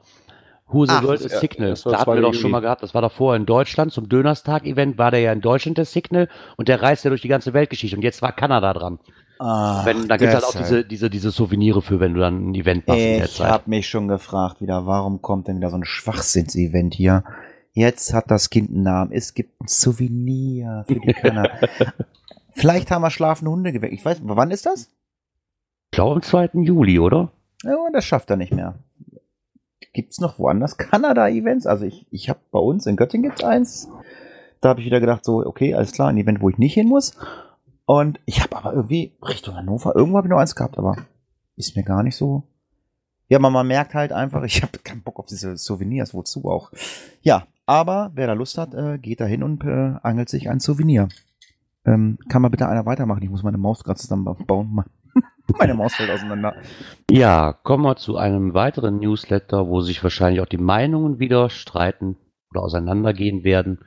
Who the Ach, World das is ist- Signal. Da hatten wir 2. doch schon mal gehabt. Das war davor in Deutschland zum Dönerstag-Event. War der ja in Deutschland der Signal und der reist ja durch die ganze Weltgeschichte. Und jetzt war Kanada dran. Ah, Wenn, da gibt es halt auch diese, diese, diese Souvenirs für, wenn du dann ein Event machst in der Ich Zeit. habe mich schon gefragt wieder, warum kommt denn wieder so ein Schwachsinns-Event hier? Jetzt hat das Kind einen Namen. Es gibt ein Souvenir für die Kanada. Vielleicht haben wir schlafende Hunde geweckt. Ich weiß, wann ist das? Ich glaube am 2. Juli, oder? Ja, das schafft er nicht mehr. Gibt's noch woanders Kanada-Events? Also ich, ich habe bei uns in Göttingen gibt's eins. Da habe ich wieder gedacht, so, okay, alles klar, ein Event, wo ich nicht hin muss. Und ich habe aber irgendwie Richtung Hannover, irgendwo habe ich noch eins gehabt, aber ist mir gar nicht so. Ja, man, man merkt halt einfach, ich habe keinen Bock auf diese Souvenirs, wozu auch. Ja, aber wer da Lust hat, äh, geht da hin und äh, angelt sich ein Souvenir. Ähm, kann mal bitte einer weitermachen? Ich muss meine Maus gerade zusammenbauen. Meine Maus fällt auseinander. Ja, kommen wir zu einem weiteren Newsletter, wo sich wahrscheinlich auch die Meinungen wieder streiten oder auseinandergehen werden.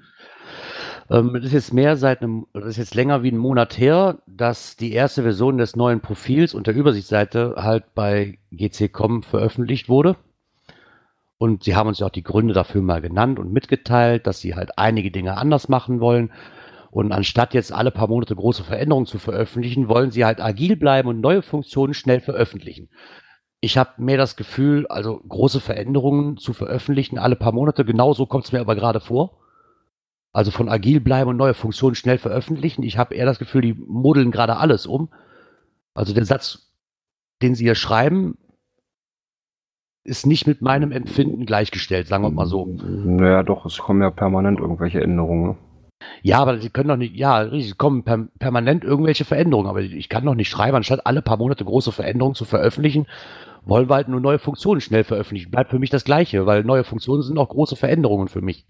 Ähm, das ist jetzt mehr seit einem, das ist jetzt länger wie ein Monat her, dass die erste Version des neuen Profils und der Übersichtsseite halt bei GC.com veröffentlicht wurde. Und sie haben uns ja auch die Gründe dafür mal genannt und mitgeteilt, dass sie halt einige Dinge anders machen wollen. Und anstatt jetzt alle paar Monate große Veränderungen zu veröffentlichen, wollen sie halt agil bleiben und neue Funktionen schnell veröffentlichen. Ich habe mehr das Gefühl, also große Veränderungen zu veröffentlichen alle paar Monate, genauso kommt es mir aber gerade vor. Also von agil bleiben und neue Funktionen schnell veröffentlichen. Ich habe eher das Gefühl, die modeln gerade alles um. Also der Satz, den sie hier schreiben, ist nicht mit meinem Empfinden gleichgestellt, sagen wir mal so. Naja, doch, es kommen ja permanent irgendwelche Änderungen. Ja, aber sie können doch nicht, ja, richtig, es kommen per, permanent irgendwelche Veränderungen, aber ich kann doch nicht schreiben, anstatt alle paar Monate große Veränderungen zu veröffentlichen, wollen wir halt nur neue Funktionen schnell veröffentlichen. Bleibt für mich das Gleiche, weil neue Funktionen sind auch große Veränderungen für mich.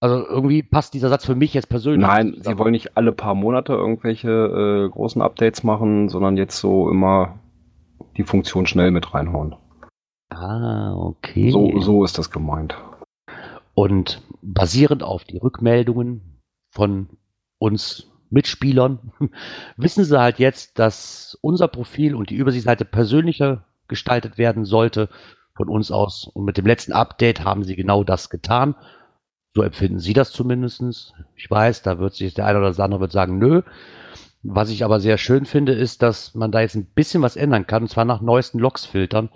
Also irgendwie passt dieser Satz für mich jetzt persönlich. Nein, sie wollen nicht alle paar Monate irgendwelche äh, großen Updates machen, sondern jetzt so immer die Funktion schnell mit reinhauen. Ah, okay. So, so ist das gemeint. Und basierend auf die Rückmeldungen von uns Mitspielern wissen sie halt jetzt, dass unser Profil und die Übersichtsseite persönlicher gestaltet werden sollte von uns aus. Und mit dem letzten Update haben sie genau das getan. So empfinden sie das zumindest. Ich weiß, da wird sich der eine oder andere wird sagen, nö. Was ich aber sehr schön finde, ist, dass man da jetzt ein bisschen was ändern kann, und zwar nach neuesten Logs filtern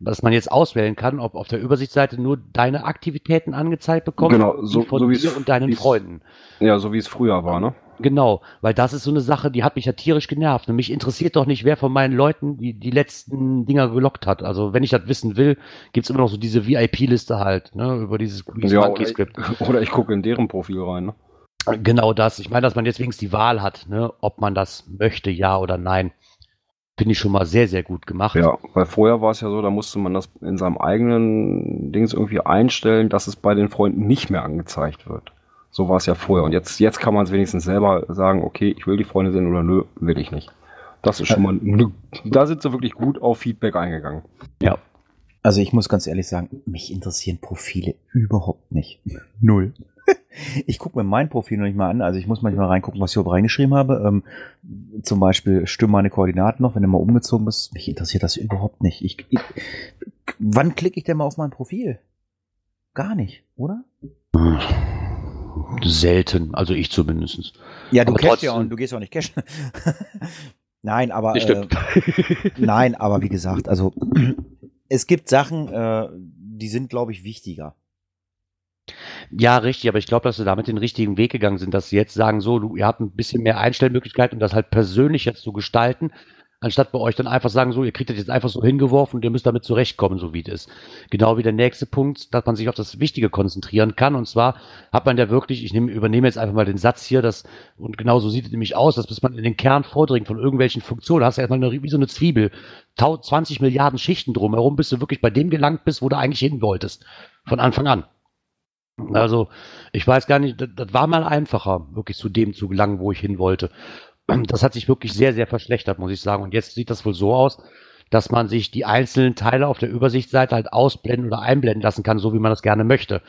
dass man jetzt auswählen kann, ob auf der Übersichtsseite nur deine Aktivitäten angezeigt bekommen genau, so, von so dir und deinen Freunden. Ja, so wie es früher war, ne? Genau, weil das ist so eine Sache, die hat mich ja tierisch genervt. Und mich interessiert doch nicht, wer von meinen Leuten die, die letzten Dinger gelockt hat. Also wenn ich das wissen will, gibt's immer noch so diese VIP-Liste halt, ne, über dieses ja, Monkey Script. Oder, oder ich gucke in deren Profil rein, ne? Genau das. Ich meine, dass man jetzt wenigstens die Wahl hat, ne, ob man das möchte, ja oder nein. Finde ich schon mal sehr, sehr gut gemacht. Ja, weil vorher war es ja so, da musste man das in seinem eigenen Dings irgendwie einstellen, dass es bei den Freunden nicht mehr angezeigt wird. So war es ja vorher. Und jetzt, jetzt kann man es wenigstens selber sagen, okay, ich will die Freunde sehen oder nö, will ich nicht. Das ist schon mal, da sind sie wirklich gut auf Feedback eingegangen. Ja. Also ich muss ganz ehrlich sagen, mich interessieren Profile überhaupt nicht. Null. Ich gucke mir mein Profil noch nicht mal an. Also ich muss manchmal reingucken, was ich überhaupt reingeschrieben habe. Ähm, zum Beispiel stimmen meine Koordinaten noch, wenn du mal umgezogen bist. Mich interessiert das überhaupt nicht. Ich, ich, wann klicke ich denn mal auf mein Profil? Gar nicht, oder? Selten, also ich zumindest. Ja, du cashst ja und du gehst auch nicht cashen. nein, aber äh, nein, aber wie gesagt, also es gibt Sachen, äh, die sind, glaube ich, wichtiger. Ja, richtig, aber ich glaube, dass sie damit den richtigen Weg gegangen sind, dass sie jetzt sagen, so, du, ihr habt ein bisschen mehr Einstellmöglichkeiten, um das halt persönlich jetzt zu gestalten, anstatt bei euch dann einfach sagen, so, ihr kriegt das jetzt einfach so hingeworfen und ihr müsst damit zurechtkommen, so wie es ist. Genau wie der nächste Punkt, dass man sich auf das Wichtige konzentrieren kann. Und zwar hat man ja wirklich, ich nehme, übernehme jetzt einfach mal den Satz hier, dass, und genau so sieht es nämlich aus, dass bis man in den Kern vordringt von irgendwelchen Funktionen, hast du erstmal eine, wie so eine Zwiebel, 20 Milliarden Schichten drumherum, bis du wirklich bei dem gelangt bist, wo du eigentlich hin wolltest. Von Anfang an. Also, ich weiß gar nicht, das, das, war mal einfacher, wirklich zu dem zu gelangen, wo ich hin wollte. Das hat sich wirklich sehr, sehr verschlechtert, muss ich sagen. Und jetzt sieht das wohl so aus, dass man sich die einzelnen Teile auf der Übersichtsseite halt ausblenden oder einblenden lassen kann, so wie man das gerne möchte.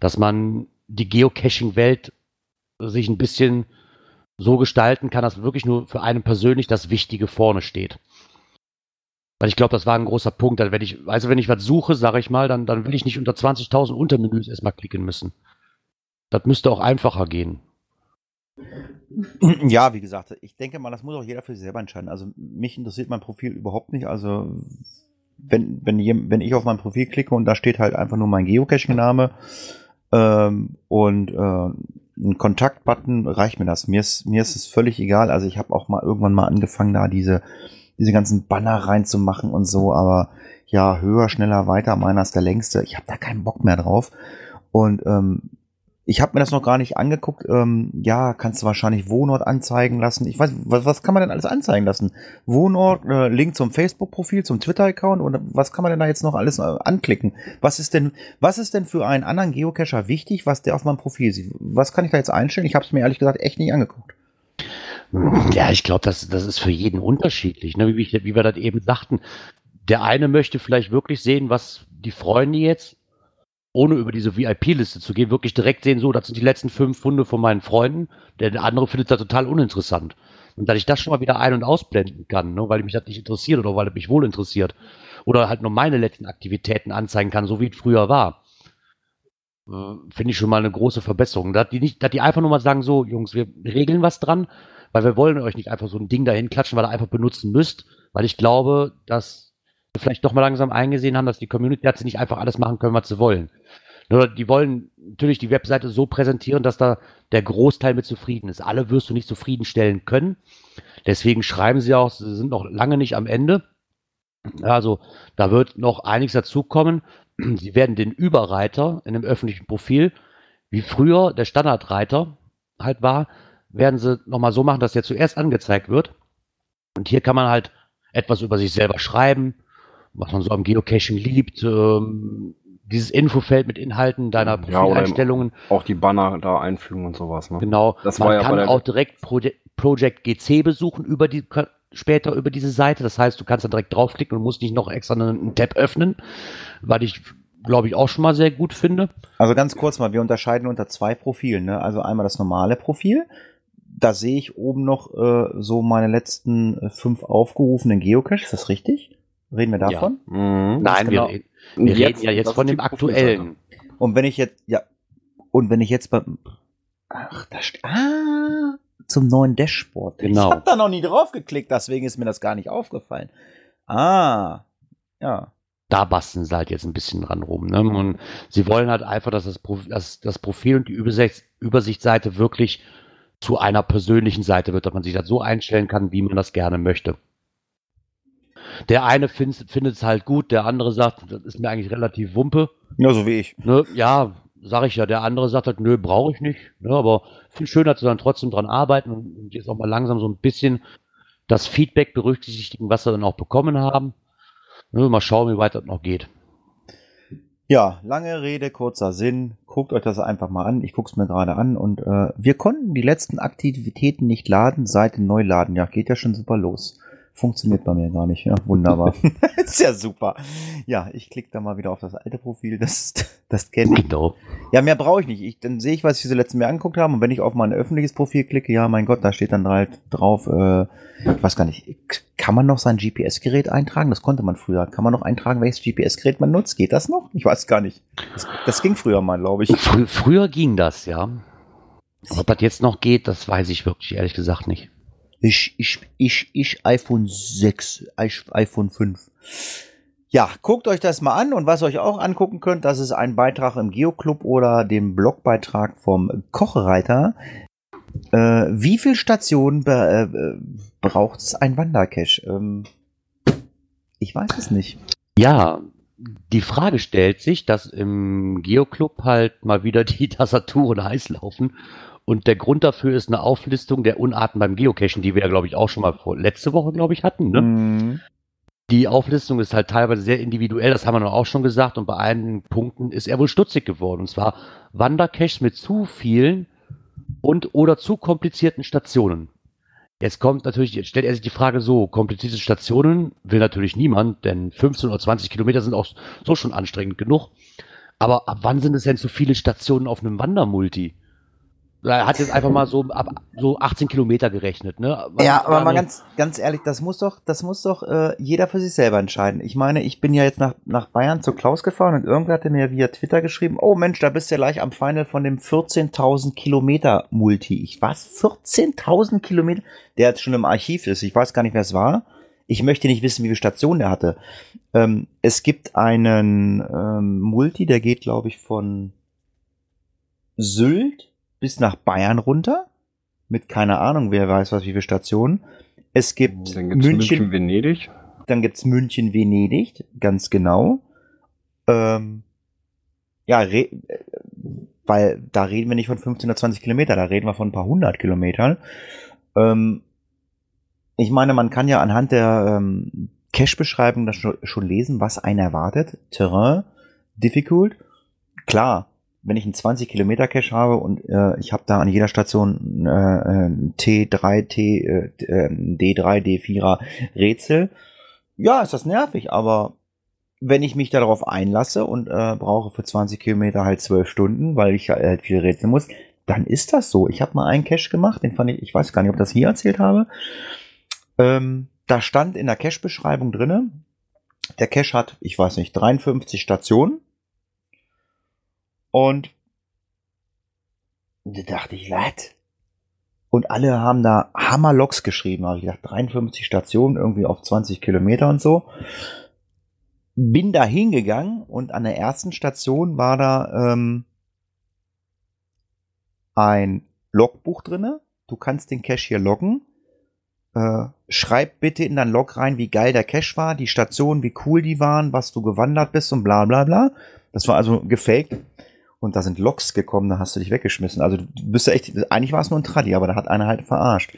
Dass man die Geocaching-Welt sich ein bisschen so gestalten kann, dass wirklich nur für einen persönlich das Wichtige vorne steht. Weil ich glaube, das war ein großer Punkt. Wenn ich, also wenn ich was suche, sage ich mal, dann, dann will ich nicht unter 20.000 Untermenüs erstmal klicken müssen. Das müsste auch einfacher gehen. Ja, wie gesagt, ich denke mal, das muss auch jeder für sich selber entscheiden. Also mich interessiert mein Profil überhaupt nicht. Also wenn, wenn, wenn ich auf mein Profil klicke und da steht halt einfach nur mein Geocaching-Name ähm, und äh, ein Kontaktbutton, reicht mir das. Mir ist, mir ist es völlig egal. Also ich habe auch mal irgendwann mal angefangen, da diese diese ganzen Banner reinzumachen und so, aber ja, höher, schneller, weiter, meiner ist der längste. Ich habe da keinen Bock mehr drauf. Und ähm, ich habe mir das noch gar nicht angeguckt. Ähm, ja, kannst du wahrscheinlich Wohnort anzeigen lassen. Ich weiß, was, was kann man denn alles anzeigen lassen? Wohnort, äh, Link zum Facebook-Profil, zum Twitter-Account und was kann man denn da jetzt noch alles äh, anklicken? Was ist denn, was ist denn für einen anderen Geocacher wichtig, was der auf meinem Profil sieht? Was kann ich da jetzt einstellen? Ich habe es mir ehrlich gesagt echt nicht angeguckt. Ja, ich glaube, das, das ist für jeden unterschiedlich. Ne? Wie, ich, wie wir das eben sagten, der eine möchte vielleicht wirklich sehen, was die Freunde jetzt ohne über diese VIP-Liste zu gehen, wirklich direkt sehen, so, das sind die letzten fünf Funde von meinen Freunden. Der andere findet das total uninteressant. Und dass ich das schon mal wieder ein- und ausblenden kann, ne, weil mich das nicht interessiert oder weil es mich wohl interessiert. Oder halt nur meine letzten Aktivitäten anzeigen kann, so wie es früher war. Äh, Finde ich schon mal eine große Verbesserung. Dass die, nicht, dass die einfach nur mal sagen, so, Jungs, wir regeln was dran, weil wir wollen euch nicht einfach so ein Ding dahin klatschen, weil ihr einfach benutzen müsst. Weil ich glaube, dass wir vielleicht doch mal langsam eingesehen haben, dass die Community hat sie nicht einfach alles machen können, was sie wollen. Nur die wollen natürlich die Webseite so präsentieren, dass da der Großteil mit zufrieden ist. Alle wirst du nicht zufriedenstellen können. Deswegen schreiben sie auch, sie sind noch lange nicht am Ende. Also da wird noch einiges dazukommen. Sie werden den Überreiter in dem öffentlichen Profil, wie früher der Standardreiter halt war, werden sie nochmal so machen, dass der zuerst angezeigt wird. Und hier kann man halt etwas über sich selber schreiben, was man so am Geocaching liebt, ähm, dieses Infofeld mit Inhalten deiner Ja, Profileinstellungen. Auch die Banner da einfügen und sowas. Ne? Genau. Das Man war ja kann auch direkt Proje Project GC besuchen über die später über diese Seite. Das heißt, du kannst da direkt draufklicken und musst nicht noch extra einen, einen Tab öffnen, weil ich glaube ich auch schon mal sehr gut finde. Also ganz kurz mal, wir unterscheiden unter zwei Profilen. Ne? Also einmal das normale Profil. Da sehe ich oben noch äh, so meine letzten äh, fünf aufgerufenen Geocaches. Ist das richtig? Reden wir davon? Mhm. Nein, genau. wir, reden, wir reden ja jetzt von dem aktuellen. Und wenn ich jetzt, ja, und wenn ich jetzt bei, ach, da steht, ah, zum neuen Dashboard. Genau. Ich habe da noch nie drauf geklickt, deswegen ist mir das gar nicht aufgefallen. Ah, ja. Da basteln sie halt jetzt ein bisschen dran rum. Ne? Und sie wollen halt einfach, dass das, Pro dass das Profil und die Übersicht, Übersichtsseite wirklich zu einer persönlichen Seite wird, dass man sich das so einstellen kann, wie man das gerne möchte. Der eine findet es halt gut, der andere sagt, das ist mir eigentlich relativ wumpe. Ja, so wie ich. Ne? Ja, sag ich ja. Der andere sagt halt, nö, brauche ich nicht. Ne? Aber viel schöner, dass sie dann trotzdem dran arbeiten und jetzt auch mal langsam so ein bisschen das Feedback berücksichtigen, was sie dann auch bekommen haben. Ne? Mal schauen, wie weit das noch geht. Ja, lange Rede, kurzer Sinn. Guckt euch das einfach mal an. Ich guck's mir gerade an und äh, wir konnten die letzten Aktivitäten nicht laden seit dem Neuladen. Ja, geht ja schon super los. Funktioniert bei mir gar nicht. Ja, wunderbar. ist ja super. Ja, ich klicke da mal wieder auf das alte Profil. Das, das kenne ich. Genau. Ja, mehr brauche ich nicht. Ich, dann sehe ich, was ich so letzten mir angeguckt habe. Und wenn ich auf mein öffentliches Profil klicke, ja, mein Gott, da steht dann halt drauf, äh, ich weiß gar nicht, kann man noch sein GPS-Gerät eintragen? Das konnte man früher. Kann man noch eintragen, welches GPS-Gerät man nutzt? Geht das noch? Ich weiß gar nicht. Das, das ging früher mal, glaube ich. Frü früher ging das, ja. Aber ob das jetzt noch geht, das weiß ich wirklich ehrlich gesagt nicht. Ich, ich, ich, ich iPhone 6, ich, iPhone 5. Ja, guckt euch das mal an und was euch auch angucken könnt, das ist ein Beitrag im Geoclub oder dem Blogbeitrag vom Kochreiter. Äh, wie viel Stationen äh, braucht es ein Wandercache? Ähm, ich weiß es nicht. Ja, die Frage stellt sich, dass im Geoclub halt mal wieder die Tastaturen heiß laufen. Und der Grund dafür ist eine Auflistung der Unarten beim Geocachen, die wir ja, glaube ich, auch schon mal vor, letzte Woche, glaube ich, hatten. Ne? Mhm. Die Auflistung ist halt teilweise sehr individuell, das haben wir noch auch schon gesagt. Und bei einigen Punkten ist er wohl stutzig geworden. Und zwar Wandercaches mit zu vielen und oder zu komplizierten Stationen. Jetzt kommt natürlich, jetzt stellt er sich die Frage so, komplizierte Stationen will natürlich niemand, denn 15 oder 20 Kilometer sind auch so schon anstrengend genug. Aber ab wann sind es denn zu viele Stationen auf einem Wandermulti? Er hat jetzt einfach mal so ab so 18 Kilometer gerechnet, ne? Was Ja, aber mal ganz, ganz ehrlich, das muss doch, das muss doch äh, jeder für sich selber entscheiden. Ich meine, ich bin ja jetzt nach, nach Bayern zu Klaus gefahren und irgendwer hatte mir via Twitter geschrieben, oh Mensch, da bist du ja gleich am Final von dem 14.000 Kilometer Multi. Ich was? 14.000 Kilometer? Der jetzt schon im Archiv ist. Ich weiß gar nicht, wer es war. Ich möchte nicht wissen, wie viele Stationen der hatte. Ähm, es gibt einen ähm, Multi, der geht, glaube ich, von Sylt bis nach Bayern runter. Mit keine Ahnung, wer weiß was, wie viele Stationen. Es gibt München, München, Venedig. dann gibt's München, Venedig, ganz genau. Ähm, ja, Re äh, weil da reden wir nicht von 15 oder 20 Kilometer, da reden wir von ein paar hundert Kilometern. Ähm, ich meine, man kann ja anhand der ähm, Cache-Beschreibung das schon, schon lesen, was einen erwartet. Terrain, difficult. Klar, wenn ich einen 20 Kilometer Cache habe und äh, ich habe da an jeder Station äh, T3, T, äh, D3, D4er Rätsel, ja, ist das nervig, aber wenn ich mich darauf einlasse und äh, brauche für 20 Kilometer halt 12 Stunden, weil ich halt viel rätseln muss, dann ist das so. Ich habe mal einen Cache gemacht, den fand ich, ich weiß gar nicht, ob ich das hier erzählt habe. Ähm, da stand in der Cache-Beschreibung drinne, der Cache hat, ich weiß nicht, 53 Stationen. Und da dachte ich, was? Und alle haben da Hammerloks geschrieben. Habe ich gedacht, 53 Stationen, irgendwie auf 20 Kilometer und so. Bin da hingegangen und an der ersten Station war da ähm, ein Logbuch drinne. Du kannst den Cache hier loggen. Äh, schreib bitte in dein Log rein, wie geil der Cache war, die Station, wie cool die waren, was du gewandert bist und bla bla bla. Das war also gefaked. Und da sind Loks gekommen, da hast du dich weggeschmissen. Also du bist ja echt, eigentlich war es nur ein Tradi, aber da hat einer halt verarscht.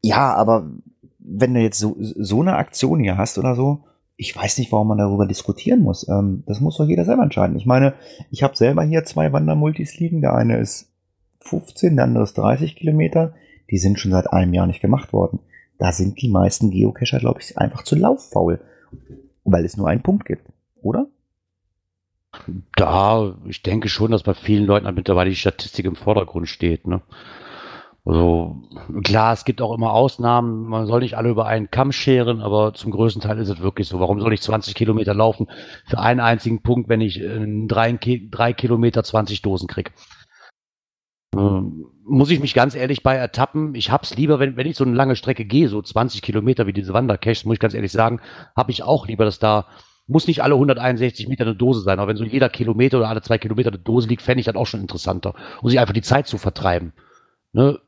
Ja, aber wenn du jetzt so, so eine Aktion hier hast oder so, ich weiß nicht, warum man darüber diskutieren muss. Ähm, das muss doch jeder selber entscheiden. Ich meine, ich habe selber hier zwei Wandermultis liegen. Der eine ist 15, der andere ist 30 Kilometer die sind schon seit einem Jahr nicht gemacht worden. Da sind die meisten Geocacher, glaube ich, einfach zu lauffaul, weil es nur einen Punkt gibt, oder? Da, ich denke schon, dass bei vielen Leuten halt mittlerweile die Statistik im Vordergrund steht. Ne? Also klar, es gibt auch immer Ausnahmen. Man soll nicht alle über einen Kamm scheren, aber zum größten Teil ist es wirklich so. Warum soll ich 20 Kilometer laufen für einen einzigen Punkt, wenn ich in drei, drei Kilometer 20 Dosen kriege? Ähm, muss ich mich ganz ehrlich bei ertappen. Ich hab's lieber, wenn, wenn ich so eine lange Strecke gehe, so 20 Kilometer wie diese Wandercaches, muss ich ganz ehrlich sagen, habe ich auch lieber, dass da muss nicht alle 161 Meter eine Dose sein, aber wenn so jeder Kilometer oder alle zwei Kilometer eine Dose liegt, fände ich das auch schon interessanter, um sich einfach die Zeit zu vertreiben. Ne?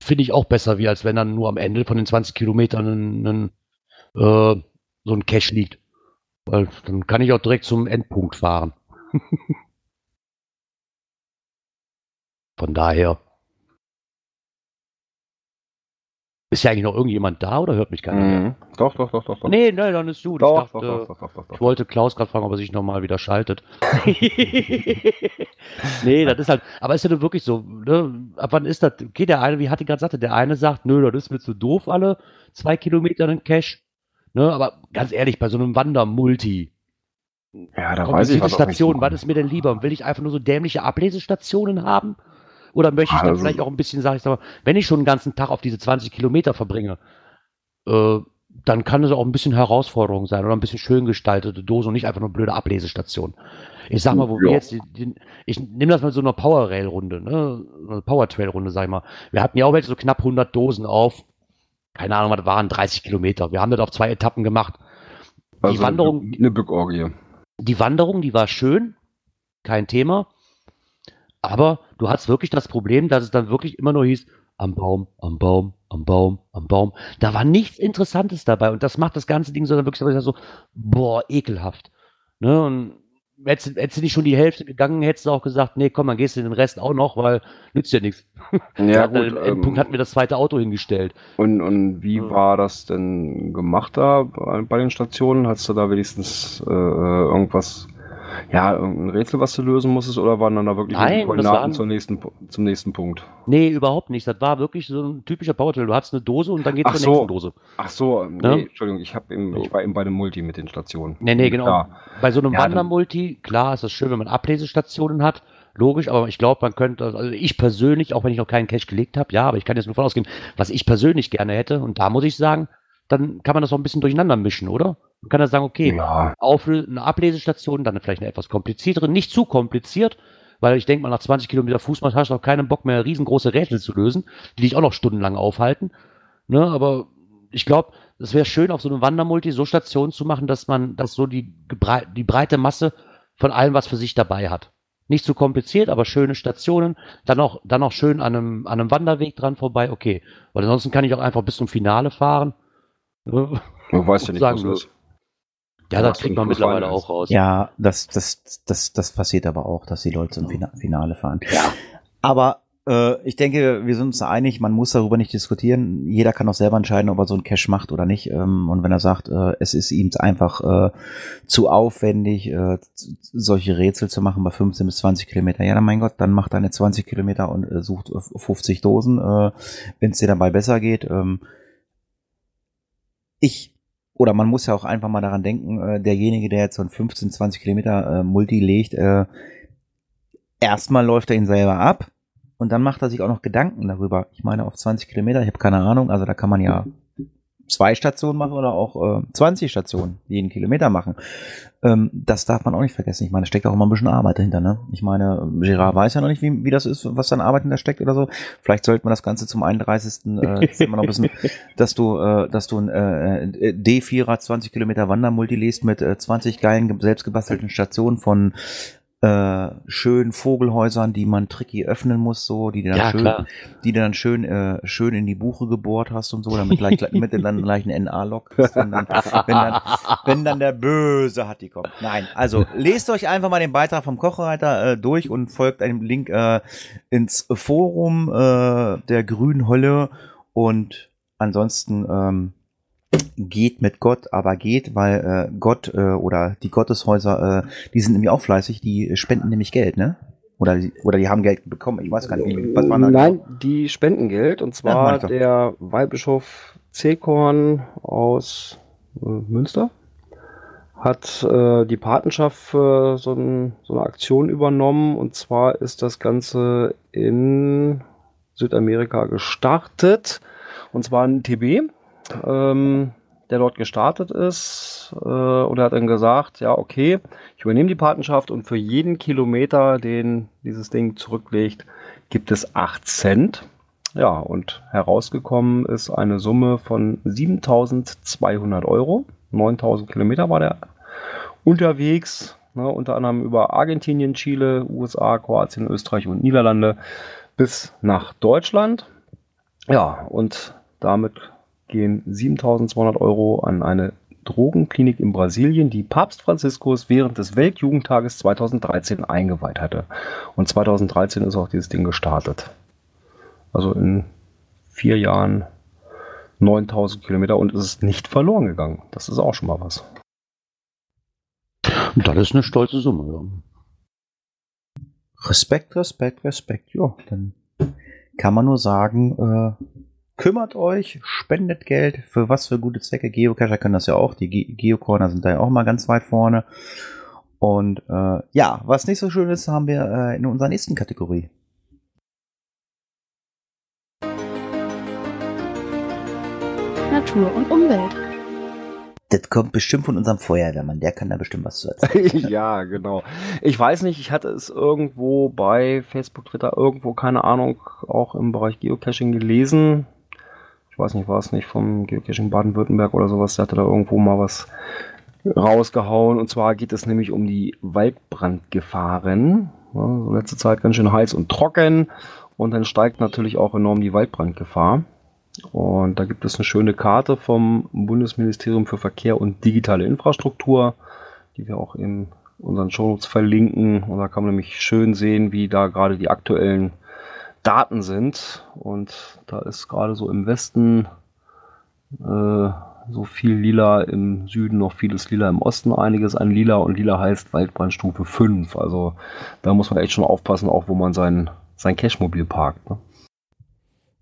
Finde ich auch besser, wie als wenn dann nur am Ende von den 20 Kilometern ein, ein, äh, so ein Cache liegt. Weil dann kann ich auch direkt zum Endpunkt fahren. Von daher. Ist ja eigentlich noch irgendjemand da oder hört mich keiner mehr? Mhm. Doch, doch, doch, doch, doch. Nee, nein, dann ist gut. Doch, ich, dachte, doch, doch, doch, doch, ich wollte Klaus gerade fragen, ob er sich nochmal wieder schaltet. nee, das ist halt, aber ist ja nur wirklich so, ne? Ab wann ist das? Okay, der eine, wie hat die gerade gesagt, der eine sagt, nö, das ist mir zu doof, alle zwei Kilometer in Cash. Ne, aber ganz ehrlich, bei so einem Wandermulti, Ja, da weiß ich was Stationen, was ist mir denn lieber? Will ich einfach nur so dämliche Ablesestationen haben? Oder möchte ich dann Also- vielleicht auch ein bisschen, sag ich mal, wenn ich schon einen ganzen Tag auf diese 20 Kilometer verbringe, äh, dann kann es auch ein bisschen Herausforderung sein oder ein bisschen schön gestaltete Dose und nicht einfach nur blöde Ablesestation. Ich sag mal, wo wir Ja. jetzt, die, die, ich nehme das mal so eine Power Rail Runde, ne, eine Power Trail Runde, sag ich mal. Wir hatten ja auch welche so knapp 100 Dosen auf, keine Ahnung, was waren 30 Kilometer. Wir haben das auf zwei Etappen gemacht. Also Wanderung- Eine Bückorgie. Die Wanderung, die war schön, kein Thema. Aber du hast wirklich das Problem, dass es dann wirklich immer nur hieß, am Baum, am Baum, am Baum, am Baum. Da war nichts Interessantes dabei. Und das macht das ganze Ding so dann wirklich so, boah, ekelhaft. Ne? Und hättest, hättest du nicht schon die Hälfte gegangen, hättest du auch gesagt, nee, komm, dann gehst du den Rest auch noch, weil nützt ja nichts. Ja, gut. Im Endpunkt Ähm, hatten wir das zweite Auto hingestellt. und, und wie Ja. war das denn gemacht da bei, den Stationen? Hast du da wenigstens äh, irgendwas, ja, irgendein Rätsel, was du lösen musstest, oder waren dann da wirklich Nein, Koordinaten zum nächsten, zum nächsten Punkt? Nee, überhaupt nicht. Das war wirklich so ein typischer Powertrail. Du hattest eine Dose und dann geht's Ach zur so. nächsten Dose. Ach so, nee, Ja. Entschuldigung, ich, hab So. ich war eben bei dem Multi mit den Stationen. Nee, nee, genau. Klar. Bei so einem Ja, Wandermulti, klar ist das schön, wenn man Ablesestationen hat. Logisch, aber ich glaube, man könnte, also ich persönlich, auch wenn ich noch keinen Cache gelegt habe, ja, aber ich kann jetzt nur von ausgehen, was ich persönlich gerne hätte, und da muss ich sagen, dann kann man das auch ein bisschen durcheinander mischen, oder? Man kann dann sagen, okay, Ja, Auflö eine Ablesestation, dann vielleicht eine etwas kompliziertere, nicht zu kompliziert, weil ich denke mal, nach 20 Kilometer Fußmarsch hast du auch keinen Bock mehr, riesengroße Rätsel zu lösen, die dich auch noch stundenlang aufhalten. Ne, aber ich glaube, es wäre schön, auf so einem Wandermulti so Stationen zu machen, dass man, dass so die, die breite Masse von allem was für sich dabei hat. Nicht zu kompliziert, aber schöne Stationen, dann auch, dann auch schön an einem, an einem Wanderweg dran vorbei, okay. Weil ansonsten kann ich auch einfach bis zum Finale fahren. Du weißt ja nicht, Sagen was ist. Ja, das kriegt man mittlerweile auch raus. Ja, das, das, das, das passiert aber auch, dass die Leute zum Finale fahren. Ja. Aber äh, ich denke, wir sind uns einig, man muss darüber nicht diskutieren. Jeder kann auch selber entscheiden, ob er so einen Cache macht oder nicht. Ähm, und wenn er sagt, äh, es ist ihm einfach äh, zu aufwendig, äh, solche Rätsel zu machen bei 15 bis 20 Kilometer, ja, dann mein Gott, dann macht er eine 20 Kilometer und äh, sucht 50 Dosen, äh, wenn es dir dabei besser geht. Ähm, ich oder man muss ja auch einfach mal daran denken, äh, derjenige, der jetzt so ein 15, 20 Kilometer äh, Multi legt, äh, erstmal läuft er ihn selber ab und dann macht er sich auch noch Gedanken darüber. Ich meine, auf 20 Kilometer, ich habe keine Ahnung, also da kann man ja zwei Stationen machen oder auch äh, 20 Stationen jeden Kilometer machen. Ähm, das darf man auch nicht vergessen. Ich meine, da steckt auch immer ein bisschen Arbeit dahinter. Ne? Ich meine, Gerard weiß ja noch nicht, wie, wie das ist, was dann Arbeit hinter steckt oder so. Vielleicht sollte man das Ganze zum 31. Äh, ist immer noch ein bisschen, dass du, äh, dass du ein äh, D4er 20 Kilometer Wandermulti liest mit äh, 20 geilen selbstgebastelten Stationen von äh, schönen Vogelhäusern, die man tricky öffnen muss, so, die dann Ja, schön, klar. die du dann schön, äh, schön in die Buche gebohrt hast und so, damit gleich, mit dann gleich ein NA-Log, wenn dann, wenn dann, wenn dann der böse Hatti kommt. Nein, also lest euch einfach mal den Beitrag vom Kochreiter äh, durch und folgt einem Link äh, ins Forum äh, der Grünen Hölle und ansonsten ähm, geht mit Gott, aber geht, weil äh, Gott äh, oder die Gotteshäuser, äh, die sind nämlich auch fleißig, die spenden nämlich Geld, ne? Oder, die- oder die haben Geld bekommen, ich weiß gar nicht, was waren da? Nein, die spenden Geld und Ja, zwar doch. der Weihbischof Zekorn aus äh, Münster hat äh, die Patenschaft für so, ein, so eine Aktion übernommen und zwar ist das Ganze in Südamerika gestartet und zwar in TB, ähm, der dort gestartet ist äh, und er hat dann gesagt, ja okay, ich übernehme die Patenschaft und für jeden Kilometer, den dieses Ding zurücklegt, gibt es 8 Cent. Ja, und herausgekommen ist eine Summe von 7200 Euro. 9000 Kilometer war der unterwegs, ne, unter anderem über Argentinien, Chile, USA, Kroatien, Österreich und Niederlande bis nach Deutschland. Ja, und damit gehen 7200 Euro an eine Drogenklinik in Brasilien, die Papst Franziskus während des Weltjugendtages 2013 eingeweiht hatte. Und 2013 ist auch dieses Ding gestartet. Also in vier Jahren 9000 Kilometer und es ist nicht verloren gegangen. Das ist auch schon mal was. Und das ist eine stolze Summe. Ja. Respekt, Respekt, Respekt. Ja, dann kann man nur sagen, äh, kümmert euch, spendet Geld für was für gute Zwecke. Geocacher können das ja auch. Die Ge Geocorner sind da ja auch mal ganz weit vorne. Und äh, ja, was nicht so schön ist, haben wir äh, in unserer nächsten Kategorie. Natur und Umwelt. Das kommt bestimmt von unserem Feuerwehrmann. Der kann da bestimmt was zu erzählen. ja, genau. Ich weiß nicht, ich hatte es irgendwo bei Facebook, Twitter, irgendwo, keine Ahnung, auch im Bereich Geocaching gelesen. Ich weiß nicht, war es nicht vom Geocaching Baden-Württemberg oder sowas, der hatte da irgendwo mal was rausgehauen. Und zwar geht es nämlich um die Waldbrandgefahren. Ja, so letzte Zeit ganz schön heiß und trocken. Und dann steigt natürlich auch enorm die Waldbrandgefahr. Und da gibt es eine schöne Karte vom Bundesministerium für Verkehr und digitale Infrastruktur, die wir auch in unseren Shownotes verlinken. Und da kann man nämlich schön sehen, wie da gerade die aktuellen Daten sind. Und da ist gerade so im Westen äh, so viel lila, im Süden noch vieles lila, im Osten einiges an lila. Und lila heißt Waldbrandstufe 5. Also da muss man echt schon aufpassen, auch wo man sein, sein Cashmobil parkt. Ne?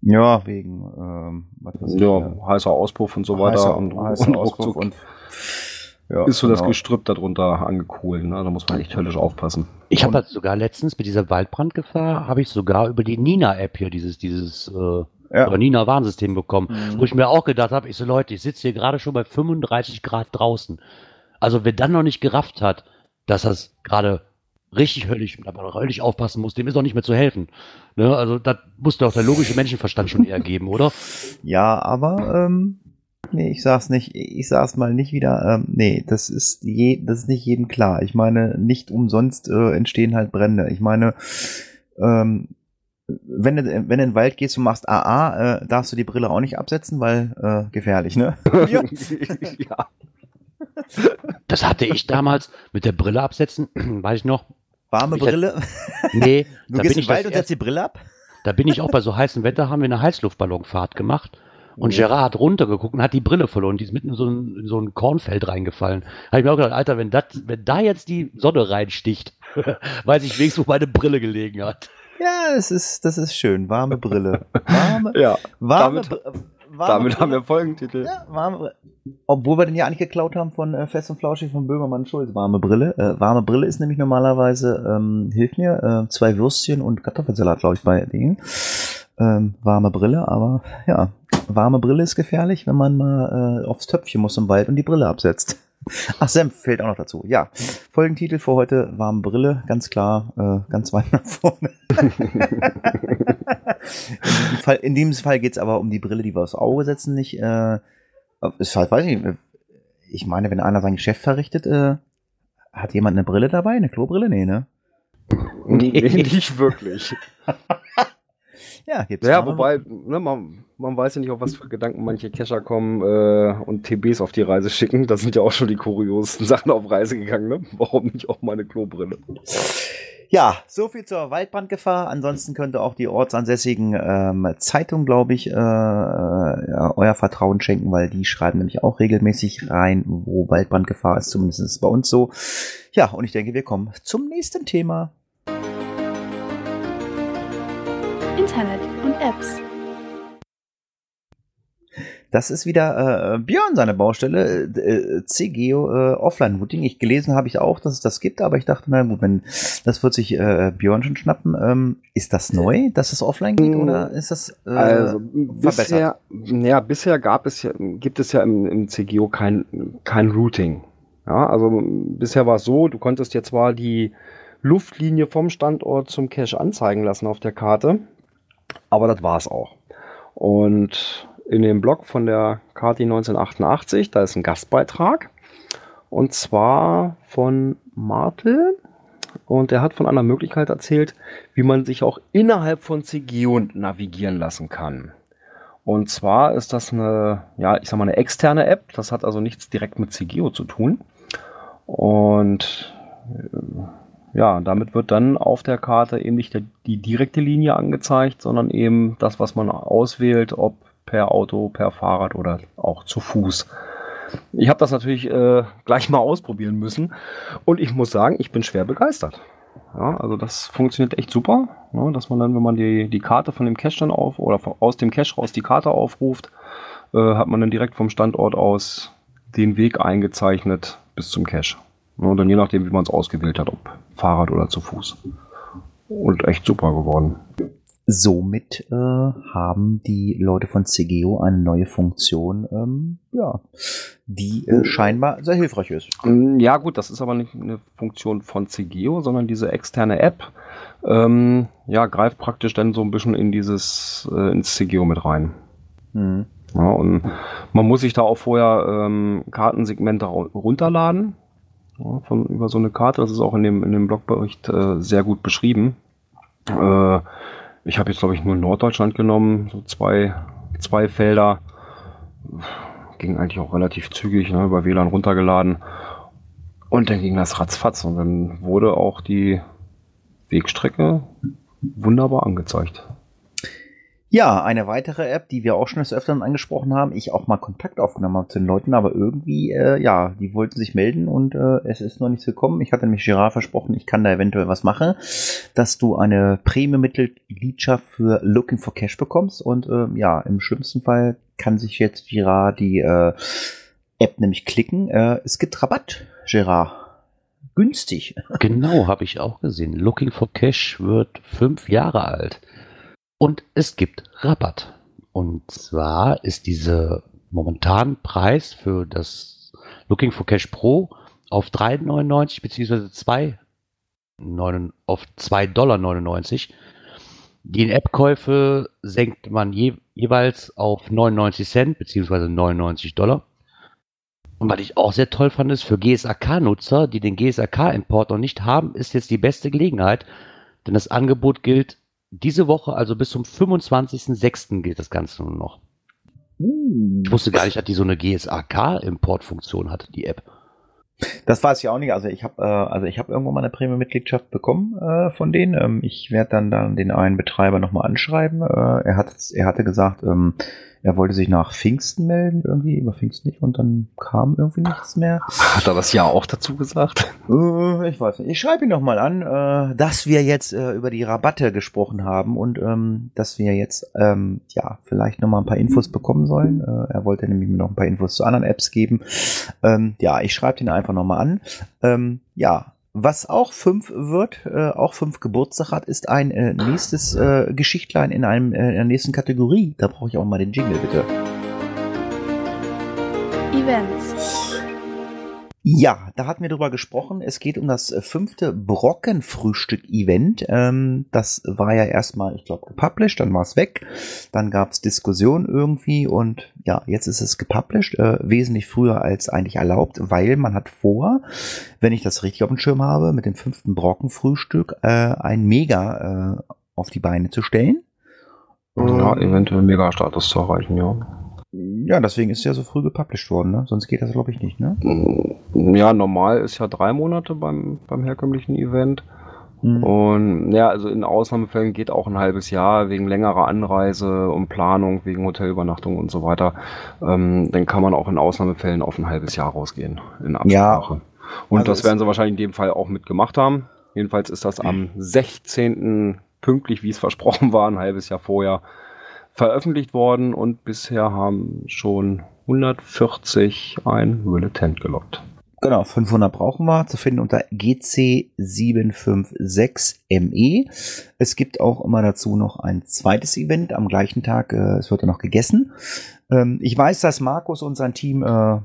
Ja, wegen ähm, was weiß ich, Ja, äh, heißer Auspuff und so weiter. heißer, und, heißer und ruckzuck und ja, ist so das genau. Gestrüpp darunter angekohlt. Ne? Da muss man echt höllisch aufpassen. Ich habe halt sogar letztens mit dieser Waldbrandgefahr, habe ich sogar über die Nina-App hier dieses, dieses äh, Ja. oder Nina-Warnsystem bekommen, Mhm. wo ich mir auch gedacht habe, ich so Leute, ich sitze hier gerade schon bei 35 Grad draußen. Also wer dann noch nicht gerafft hat, dass das gerade richtig höllisch, aber höllisch aufpassen muss, dem ist auch nicht mehr zu helfen. Ne? Also das muss doch der logische Menschenverstand schon eher geben, oder? Ja, aber ähm, nee, ich sag's nicht, ich sag's mal nicht wieder, ähm, nee, das ist je, das ist nicht jedem klar. Ich meine, nicht umsonst äh, entstehen halt Brände. Ich meine, ähm, wenn du, wenn du in den Wald gehst und machst AA, äh, darfst du die Brille auch nicht absetzen, weil äh, gefährlich, ne? ja. ja. Das hatte ich damals mit der Brille absetzen, weiß ich noch. Warme Ich Brille. Nee, Du da gehst bin, in den Wald und setzt die Brille ab? da bin ich auch bei so heißem Wetter, haben wir eine Heißluftballonfahrt gemacht. Und Gerard hat runtergeguckt und hat die Brille verloren. Die ist mitten in so ein, in so ein Kornfeld reingefallen. Habe ich mir auch gedacht, Alter, wenn, das, wenn da jetzt die Sonne reinsticht, weiß ich wenigstens, wo meine Brille gelegen hat. Ja, es ist, das ist schön. Warme Brille. Warme, Ja, warme, damit- warme damit haben Brille. wir Folgentitel. Ja, warme. Obwohl wir den ja eigentlich geklaut haben von äh, Fest und Flauschig von Böhmermann Schulz. Warme Brille. Äh, warme Brille ist nämlich normalerweise, ähm, hilf mir, äh, zwei Würstchen und Kartoffelsalat, glaube ich, bei denen. Ähm, warme Brille, aber ja, warme Brille ist gefährlich, wenn man mal äh, aufs Töpfchen muss im Wald und die Brille absetzt. Ach, Senf fehlt auch noch dazu. Ja, Folgentitel für heute, warme Brille, ganz klar, äh, ganz weit nach vorne. in, diesem Fall, in diesem Fall geht es aber um die Brille, die wir aufs Auge setzen, nicht. Äh, ist halt, weiß ich nicht, ich meine, wenn einer sein Geschäft verrichtet, äh, hat jemand eine Brille dabei? Eine Klobrille? Nee, ne? Nee, nicht wirklich. Ja, gibt's Ja, wobei, ne, man, man weiß ja nicht, auf was für Gedanken manche Cacher kommen äh, und TBs auf die Reise schicken. Das sind ja auch schon die kuriosesten Sachen auf Reise gegangen, ne? Warum nicht auch meine Klobrille? Ja, so viel zur Waldbrandgefahr. Ansonsten könnte auch die ortsansässigen ähm, Zeitungen, glaube ich, äh, ja, euer Vertrauen schenken, weil die schreiben nämlich auch regelmäßig rein, wo Waldbrandgefahr ist. Zumindest ist es bei uns so. Ja, und ich denke, wir kommen zum nächsten Thema. Internet und Apps. Das ist wieder äh, Björn seine Baustelle, äh, CGO äh, Offline Routing. Ich gelesen habe ich auch, dass es das gibt, aber ich dachte, na gut, wenn das wird sich äh, Björn schon schnappen. Ähm, ist das neu, dass es offline geht, Mm, oder ist das äh, Also bisher, ja, bisher gab es ja, gibt es ja im, im CGO kein, kein Routing. Ja, also bisher war es so, du konntest dir zwar die Luftlinie vom Standort zum Cache anzeigen lassen auf der Karte, aber das war es auch. Und in dem Blog von der Kati 1988, da ist ein Gastbeitrag und zwar von Martel und der hat von einer Möglichkeit erzählt, wie man sich auch innerhalb von CGO navigieren lassen kann. Und zwar ist das eine, ja, ich sag mal, eine externe App. Das hat also nichts direkt mit CGO zu tun. Und äh, ja, damit wird dann auf der Karte eben nicht die direkte Linie angezeigt, sondern eben das, was man auswählt, ob per Auto, per Fahrrad oder auch zu Fuß. Ich habe das natürlich äh, gleich mal ausprobieren müssen und ich muss sagen, ich bin schwer begeistert. Ja, also das funktioniert echt super, ne, dass man dann, wenn man die, die Karte von dem Cache dann auf oder von- aus dem Cache raus die Karte aufruft, äh, hat man dann direkt vom Standort aus den Weg eingezeichnet bis zum Cache. Ne, und dann je nachdem, wie man es ausgewählt hat, ob Fahrrad oder zu Fuß. Und echt super geworden. Somit äh, haben die Leute von CGO eine neue Funktion, ähm, ja, die äh, scheinbar sehr hilfreich ist. Mm, Ja, gut, das ist aber nicht eine Funktion von CGO, sondern diese externe App ähm, ja, greift praktisch dann so ein bisschen in dieses äh, ins CGO mit rein. Hm. Ja, und man muss sich da auch vorher ähm, Kartensegmente runterladen. Ja, von, über so eine Karte. Das ist auch in dem, in dem Blogbericht äh, sehr gut beschrieben. Äh, ich habe jetzt, glaube ich, nur Norddeutschland genommen, so zwei, zwei Felder. Ging eigentlich auch relativ zügig, ne, über WLAN runtergeladen. Und dann ging das ratzfatz und dann wurde auch die Wegstrecke wunderbar angezeigt. Ja, eine weitere App, die wir auch schon des Öfteren angesprochen haben, ich auch mal Kontakt aufgenommen habe zu den Leuten, aber irgendwie, äh, ja, die wollten sich melden und äh, es ist noch nichts gekommen. Ich hatte nämlich Gerard versprochen, ich kann da eventuell was machen, dass du eine Premium-Mitgliedschaft für Looking for Cash bekommst und äh, ja, im schlimmsten Fall kann sich jetzt Gerard die äh, App nämlich klicken. Äh, es gibt Rabatt, Gerard. Günstig. Genau, habe ich auch gesehen. Looking for Cash wird fünf Jahre alt. Und es gibt Rabatt. Und zwar ist dieser momentan Preis für das Looking for Cash Pro auf 3,99 beziehungsweise 2 neun- auf 2,99 Dollar. Die App-Käufe senkt man je, jeweils auf 99 Cent beziehungsweise 99 Dollar. Und was ich auch sehr toll fand, ist für GSAK-Nutzer, die den GSAK-Import noch nicht haben, ist jetzt die beste Gelegenheit, denn das Angebot gilt diese Woche, also bis zum 25.06. gilt das Ganze nur noch. Ich wusste gar nicht, dass die so eine GSAK-Importfunktion hat, die App. Das weiß ich auch nicht. Also ich habe äh, also ich habe irgendwann mal eine Premium-Mitgliedschaft bekommen äh, von denen. Ähm, ich werde dann dann den einen Betreiber nochmal anschreiben. Äh, er hat er hatte gesagt, ähm, er wollte sich nach Pfingsten melden, irgendwie über Pfingsten nicht, und dann kam irgendwie nichts mehr. Hat er das ja auch dazu gesagt? Äh, ich weiß nicht. Ich schreibe ihn noch mal an, äh, dass wir jetzt äh, über die Rabatte gesprochen haben und ähm, dass wir jetzt ähm, ja vielleicht noch mal ein paar Infos bekommen sollen. Äh, er wollte nämlich mir noch ein paar Infos zu anderen Apps geben. Ähm, ja, ich schreibe ihn einfach noch mal an. Ähm, ja, was auch fünf wird, äh, auch fünf Geburtstag hat, ist ein äh, nächstes äh, Geschichtlein in einem äh, in der nächsten Kategorie. Da brauche ich auch mal den Jingle, bitte. Events. Ja, da hatten wir drüber gesprochen. Es geht um das äh, fünfte Brockenfrühstück-Event. Ähm, das war ja erstmal, ich glaube, gepublished, dann war es weg. Dann gab es Diskussionen irgendwie und ja, jetzt ist es gepublished, äh, wesentlich früher als eigentlich erlaubt, weil man hat vor, wenn ich das richtig auf dem Schirm habe, mit dem fünften Brockenfrühstück äh, ein Mega äh, auf die Beine zu stellen. Ja, eventuell Mega-Status zu erreichen, ja. Ja, deswegen ist es ja so früh gepublished worden, ne? Sonst geht das, glaube ich, nicht, ne? Ja, normal ist ja drei Monate beim, beim herkömmlichen Event. Mhm. Und ja, also in Ausnahmefällen geht auch ein halbes Jahr wegen längerer Anreise und Planung, wegen Hotelübernachtung und so weiter. Ähm, dann kann man auch in Ausnahmefällen auf ein halbes Jahr rausgehen in Absprache. Und Also das werden sie wahrscheinlich in dem Fall auch mitgemacht haben. Jedenfalls ist das am 16. pünktlich, wie es versprochen war, ein halbes Jahr vorher veröffentlicht worden und bisher haben schon 140 ein Relatent gelockt. Genau, 500 brauchen wir, zu finden unter GC756ME. E. Es gibt auch immer dazu noch ein zweites Event am gleichen Tag. Äh, es wird ja noch gegessen. Ähm, ich weiß, dass Markus und sein Team äh,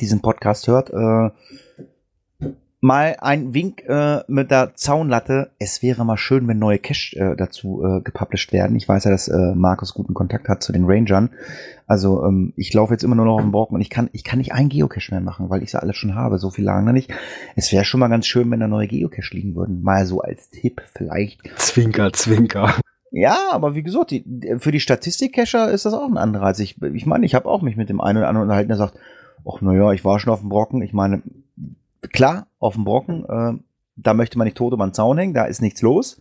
diesen Podcast hört. Äh, mal ein Wink äh, mit der Zaunlatte. Es wäre mal schön, wenn neue Cache äh, dazu äh, gepublished werden. Ich weiß ja, dass äh, Markus guten Kontakt hat zu den Rangern. Also ähm, ich laufe jetzt immer nur noch auf dem Brocken und ich kann, ich kann nicht einen Geocache mehr machen, weil ich sie alle schon habe. So viel lagen da nicht. Es wäre schon mal ganz schön, wenn da neue Geocache liegen würden. Mal so als Tipp vielleicht. Zwinker, Zwinker. Ja, aber wie gesagt, die, für die Statistik-Cacher ist das auch ein Anreiz. Ich, ich meine, ich habe auch mich mit dem einen oder anderen unterhalten, der sagt, ach naja, ich war schon auf dem Brocken. Ich meine, klar, auf dem Brocken, äh, da möchte man nicht tot über den Zaun hängen, da ist nichts los.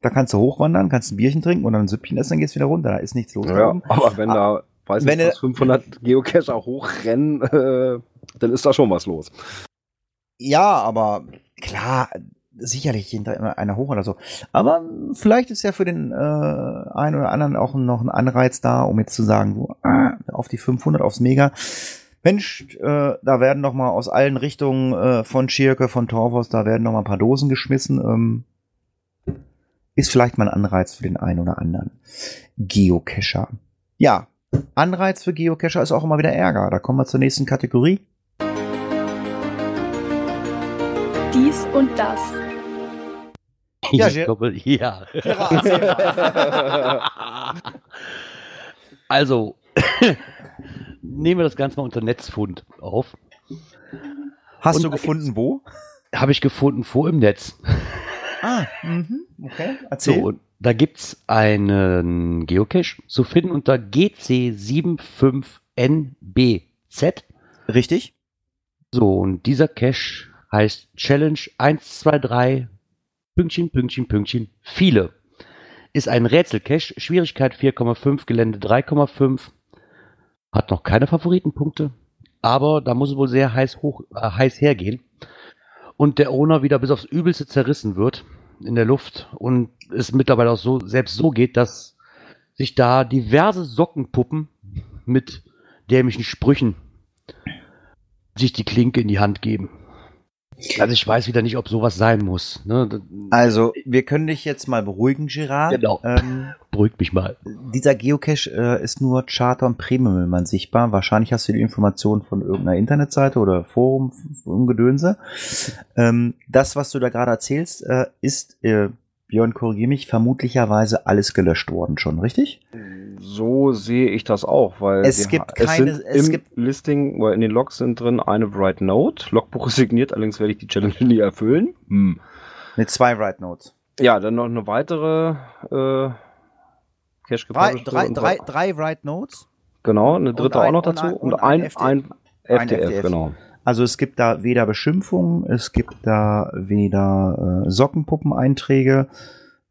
Da kannst du hochwandern, kannst ein Bierchen trinken und dann ein Süppchen essen, dann geht's wieder runter, da ist nichts los. da Ja, aber wenn da, weiß wenn ich, was 500 Geocacher hochrennen, äh, dann ist da schon was los. Ja, aber klar, sicherlich hinter einer hoch oder so. Aber vielleicht ist ja für den äh, einen oder anderen auch noch ein Anreiz da, um jetzt zu sagen, so, ah, auf die 500, aufs Mega. Mensch, äh, da werden noch mal aus allen Richtungen äh, von Schirke, von Torvos, da werden noch mal ein paar Dosen geschmissen. Ähm, ist vielleicht mal ein Anreiz für den einen oder anderen Geocacher. Ja, Anreiz für Geocacher ist auch immer wieder Ärger. Da kommen wir zur nächsten Kategorie. Dies und das. Ja, ich glaube, ja. Mal. Also, nehmen wir das Ganze mal unter Netzfund auf. Hast Und du gefunden, wo? Habe ich gefunden vor im Netz. Ah, mhm. okay. So, Erzähl. und da gibt's einen Geocache zu finden unter GC75NBZ. Richtig? So, und dieser Cache heißt Challenge 123 Pünktchen, Pünktchen, Pünktchen, viele. Ist ein Rätselcache, Schwierigkeit 4,5, Gelände 3,5. Hat noch keine Favoritenpunkte, aber da muss es wohl sehr heiß, hoch, äh, heiß hergehen. Und der Owner wieder bis aufs Übelste zerrissen wird in der Luft und es mittlerweile auch so, selbst so geht, dass sich da diverse Sockenpuppen mit dämlichen Sprüchen sich die Klinke in die Hand geben. Also ich weiß wieder nicht, ob sowas sein muss. Ne? Also, wir können dich jetzt mal beruhigen, Gerard. Genau. Ähm, Beruhigt mich mal. dieser Geocache äh, ist nur Charter und Premium immer sichtbar. Wahrscheinlich hast du die Informationen von irgendeiner Internetseite oder Forum, um Gedönse. Ähm, das, was du da gerade erzählst, äh, ist, äh, Björn, korrigier mich, vermutlicherweise alles gelöscht worden schon, richtig? So sehe ich das auch, weil Es gibt keine- sind es im gibt- Listing oder in den Logs sind drin eine Write Note. Logbuch ist signiert, allerdings werde ich die Challenge nie erfüllen. Hm. Mit zwei Write Notes. Ja, dann noch eine weitere äh, Cache Drei, drei, und- drei, drei Write Notes. Genau, eine dritte ein- auch noch und dazu ein- und, und ein, ein ein, Ein FDF, FDF. genau. Also es gibt da weder Beschimpfungen, es gibt da weder äh, Sockenpuppeneinträge.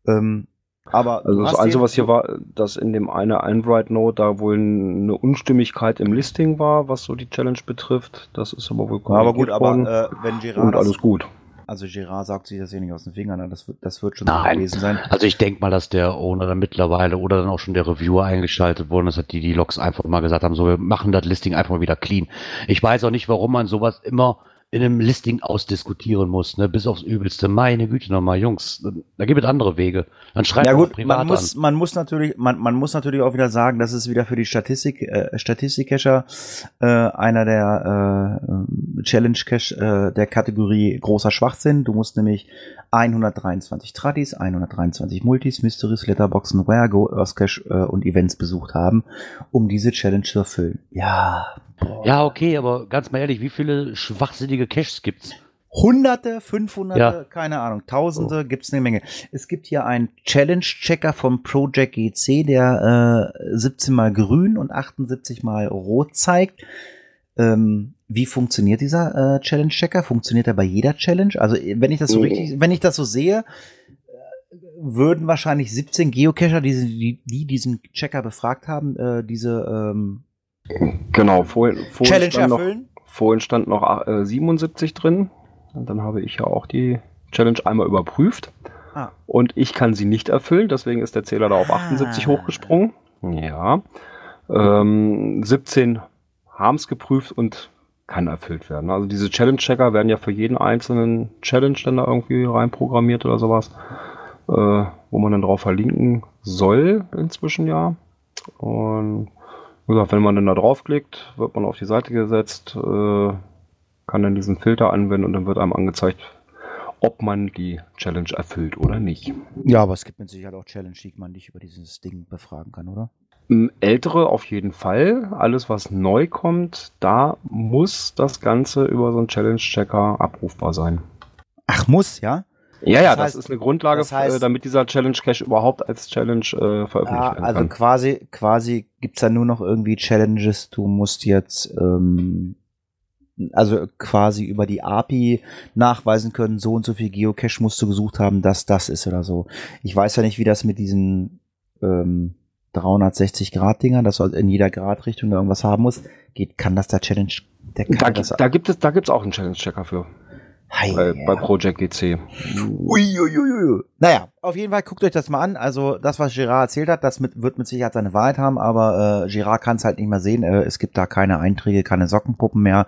Ähm, aber Also das Einzige, was hier war, dass in dem eine Android-Note da wohl eine Unstimmigkeit im Listing war, was so die Challenge betrifft. Das ist aber wohl aber gut, worden. aber äh, wenn Gerard und alles gut. Also Gerard saugt sich das hier nicht aus den Fingern, ne? das wird, das wird schon Nein. so gewesen sein. Also ich denke mal, dass der Owner dann mittlerweile oder dann auch schon der Reviewer eingeschaltet worden ist, dass die die Logs einfach mal gesagt haben, so wir machen das Listing einfach mal wieder clean. Ich weiß auch nicht, warum man sowas immer in einem Listing ausdiskutieren muss, ne, bis aufs Übelste. Meine Güte nochmal, Jungs, da gibt es andere Wege. Dann schreibt Ja gut, privat man muss, an. man muss natürlich, man, man muss natürlich auch wieder sagen, das ist wieder für die Statistik, äh, Statistik-Cacher äh, einer der äh, Challenge-Cache äh, der Kategorie großer Schwachsinn. Du musst nämlich 123 Tradis, 123 Multis, Mysteries, Letterboxen, Rare, Go, Earth Cache äh, und Events besucht haben, um diese Challenge zu erfüllen. Ja. Boah. Ja, okay, aber ganz mal ehrlich, wie viele schwachsinnige Caches gibt's? Hunderte, 500, Ja. keine Ahnung, Tausende, gibt's eine Menge. Es gibt hier einen Challenge-Checker vom Project GC, der äh, 17 mal grün und 78 mal rot zeigt. Ähm, wie funktioniert dieser äh, Challenge-Checker? Funktioniert er bei jeder Challenge? Also wenn ich das so Mhm. richtig, wenn ich das so sehe, äh, würden wahrscheinlich 17 Geocacher, die, die, die diesen Checker befragt haben, äh, diese ähm, Genau, vorhin, vorhin, Challenge stand noch, erfüllen. vorhin stand noch äh, 77 drin. Und dann habe ich ja auch die Challenge einmal überprüft. Ah. Und ich kann sie nicht erfüllen, deswegen ist der Zähler da auf Ah. 78 hochgesprungen. Ja. Ähm, 17 haben es geprüft und kann erfüllt werden. Also diese Challenge-Checker werden ja für jeden einzelnen Challenge dann da irgendwie reinprogrammiert oder sowas, äh, wo man dann drauf verlinken soll inzwischen ja. Und gesagt, wenn man dann da draufklickt, wird man auf die Seite gesetzt, äh, kann dann diesen Filter anwenden und dann wird einem angezeigt, ob man die Challenge erfüllt oder nicht. Ja, aber es gibt mit Sicherheit auch Challenge, die man nicht über dieses Ding befragen kann, oder? Ältere auf jeden Fall. Alles, was neu kommt, da muss das Ganze über so einen Challenge-Checker abrufbar sein. Ach, muss, ja? Ja, ja, Das das, heißt- ist eine Grundlage, das heißt- äh, damit dieser Challenge-Cache überhaupt als Challenge äh, veröffentlicht Ah, werden also kann. quasi, quasi gibt's da nur noch irgendwie Challenges, du musst jetzt, ähm, also quasi über die API nachweisen können, so und so viel Geocache musst du gesucht haben, dass das ist oder so. Ich weiß ja nicht, wie das mit diesen ähm, 360-Grad-Dingern, dass du also in jeder Gradrichtung da irgendwas haben musst, geht, kann das der Challenge, der kann Da, das da gibt es da gibt's auch einen Challenge-Checker für, Hei, bei, ja. bei Project GC. Uiuiui. Naja, auf jeden Fall guckt euch das mal an. Also das, was Gerard erzählt hat, das mit, wird mit Sicherheit seine Wahrheit haben, aber äh, Gerard kann es halt nicht mehr sehen. Äh, es gibt da keine Einträge, keine Sockenpuppen mehr.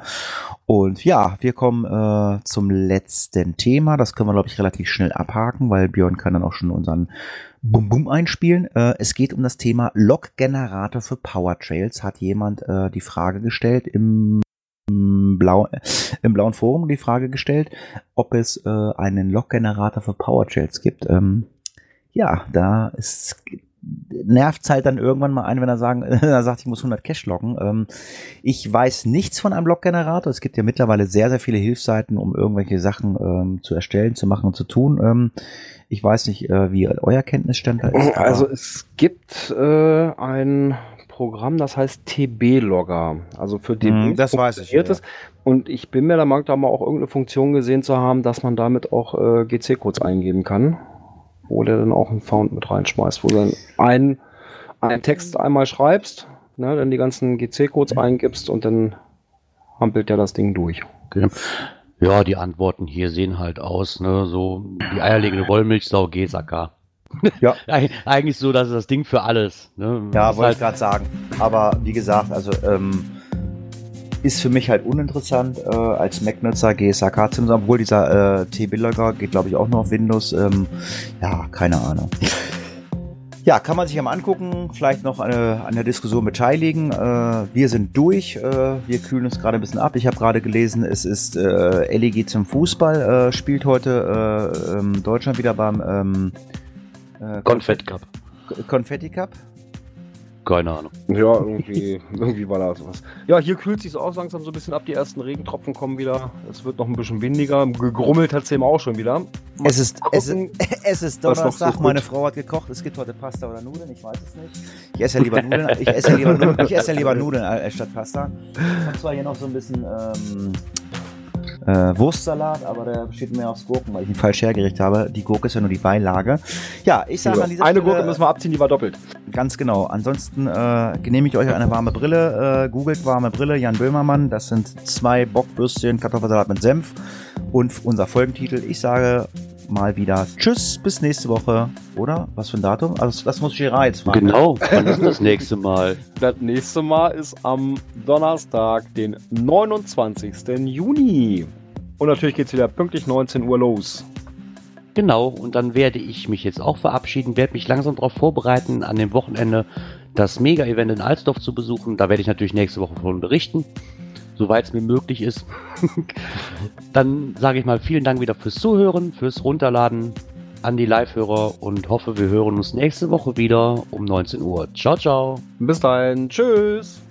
Und ja, wir kommen äh, zum letzten Thema. Das können wir, glaube ich, relativ schnell abhaken, weil Björn kann dann auch schon unseren Bum-Bum einspielen. Äh, es geht um das Thema Log-Generator für Powertrails. Hat jemand äh, die Frage gestellt im Blau, im blauen Forum die Frage gestellt, ob es äh, einen Log-Generator für PowerShells gibt. Ähm, ja, da ist nervt halt dann irgendwann mal ein, wenn er sagen, er sagt, ich muss 100 Cache loggen. Ähm, ich weiß nichts von einem Log-Generator. Es gibt ja mittlerweile sehr, sehr viele Hilfsseiten, um irgendwelche Sachen ähm, zu erstellen, zu machen und zu tun. Ähm, ich weiß nicht, äh, wie euer Kenntnisstand da ist. Also es gibt äh, ein Programm, das heißt TB-Logger. Also für DB Hm, das weiß ich, ja, es. Und ich bin mir der Meinung, da mal auch irgendeine Funktion gesehen zu haben, dass man damit auch äh, GC-Codes eingeben kann. Wo der dann auch einen Found mit reinschmeißt, wo du dann einen, einen Text einmal schreibst, ne, dann die ganzen GC-Codes eingibst und dann hampelt der das Ding durch. Okay. Ja, die Antworten hier sehen halt aus, ne, so die eierlegende Wollmilchsau GSAK. Ja. Eig- Eigentlich so, dass es das Ding für alles. Ne? Ja, wollte halt, ich gerade sagen. Aber wie gesagt, also ähm, ist für mich halt uninteressant äh, als Mac-Nutzer GSAK zu obwohl dieser äh, TB-Logger geht, glaube ich, auch nur auf Windows. Ähm, ja, keine Ahnung. Ja, kann man sich ja mal angucken, vielleicht noch eine, an der Diskussion beteiligen. Äh, wir sind durch, äh, wir kühlen uns gerade ein bisschen ab. Ich habe gerade gelesen, es ist äh, LEG zum Fußball, äh, spielt heute äh, ähm, Deutschland wieder beim ähm, äh, Konfett Cup. Konfetti Cup. Keine Ahnung. Ja, irgendwie, irgendwie war da sowas. Ja, hier kühlt sich auch langsam so ein bisschen ab. Die ersten Regentropfen kommen wieder. Es wird noch ein bisschen windiger. Gegrummelt hat es eben auch schon wieder. Mal Es ist, es, ist, es ist Donnerstag, so meine Frau hat gekocht, es gibt heute Pasta oder Nudeln, ich weiß es nicht. Ich esse ja lieber Nudeln, ich esse ja lieber, Nudeln, ich esse ja lieber Nudeln als statt Pasta. Ich habe zwar hier noch so ein bisschen ähm, äh, Wurstsalat, aber der besteht mehr aus Gurken, weil ich ihn falsch hergerichtet habe. Die Gurke ist ja nur die Beilage. Ja, ich sage an dieser Eine Stelle, Gurke müssen wir abziehen, die war doppelt. Ganz genau. Ansonsten äh, genehmigt euch eine warme Brille. Äh, googelt warme Brille, Jan Böhmermann. Das sind zwei Bockbürstchen, Kartoffelsalat mit Senf und unser Folgentitel. Ich sage mal wieder Tschüss, bis nächste Woche. Oder? Was für ein Datum? Also, das muss Gerard jetzt fragen. Genau, wann ist das nächste Mal? Das nächste Mal ist am Donnerstag, den 29. Juni. Und natürlich geht es wieder pünktlich 19 Uhr los. Genau, und dann werde ich mich jetzt auch verabschieden, werde mich langsam darauf vorbereiten, an dem Wochenende das Mega-Event in Alsdorf zu besuchen. Da werde ich natürlich nächste Woche von berichten, soweit es mir möglich ist. dann sage ich mal vielen Dank wieder fürs Zuhören, fürs Runterladen an die Live-Hörer und hoffe, wir hören uns nächste Woche wieder um 19 Uhr. Ciao, ciao. Bis dahin. Tschüss.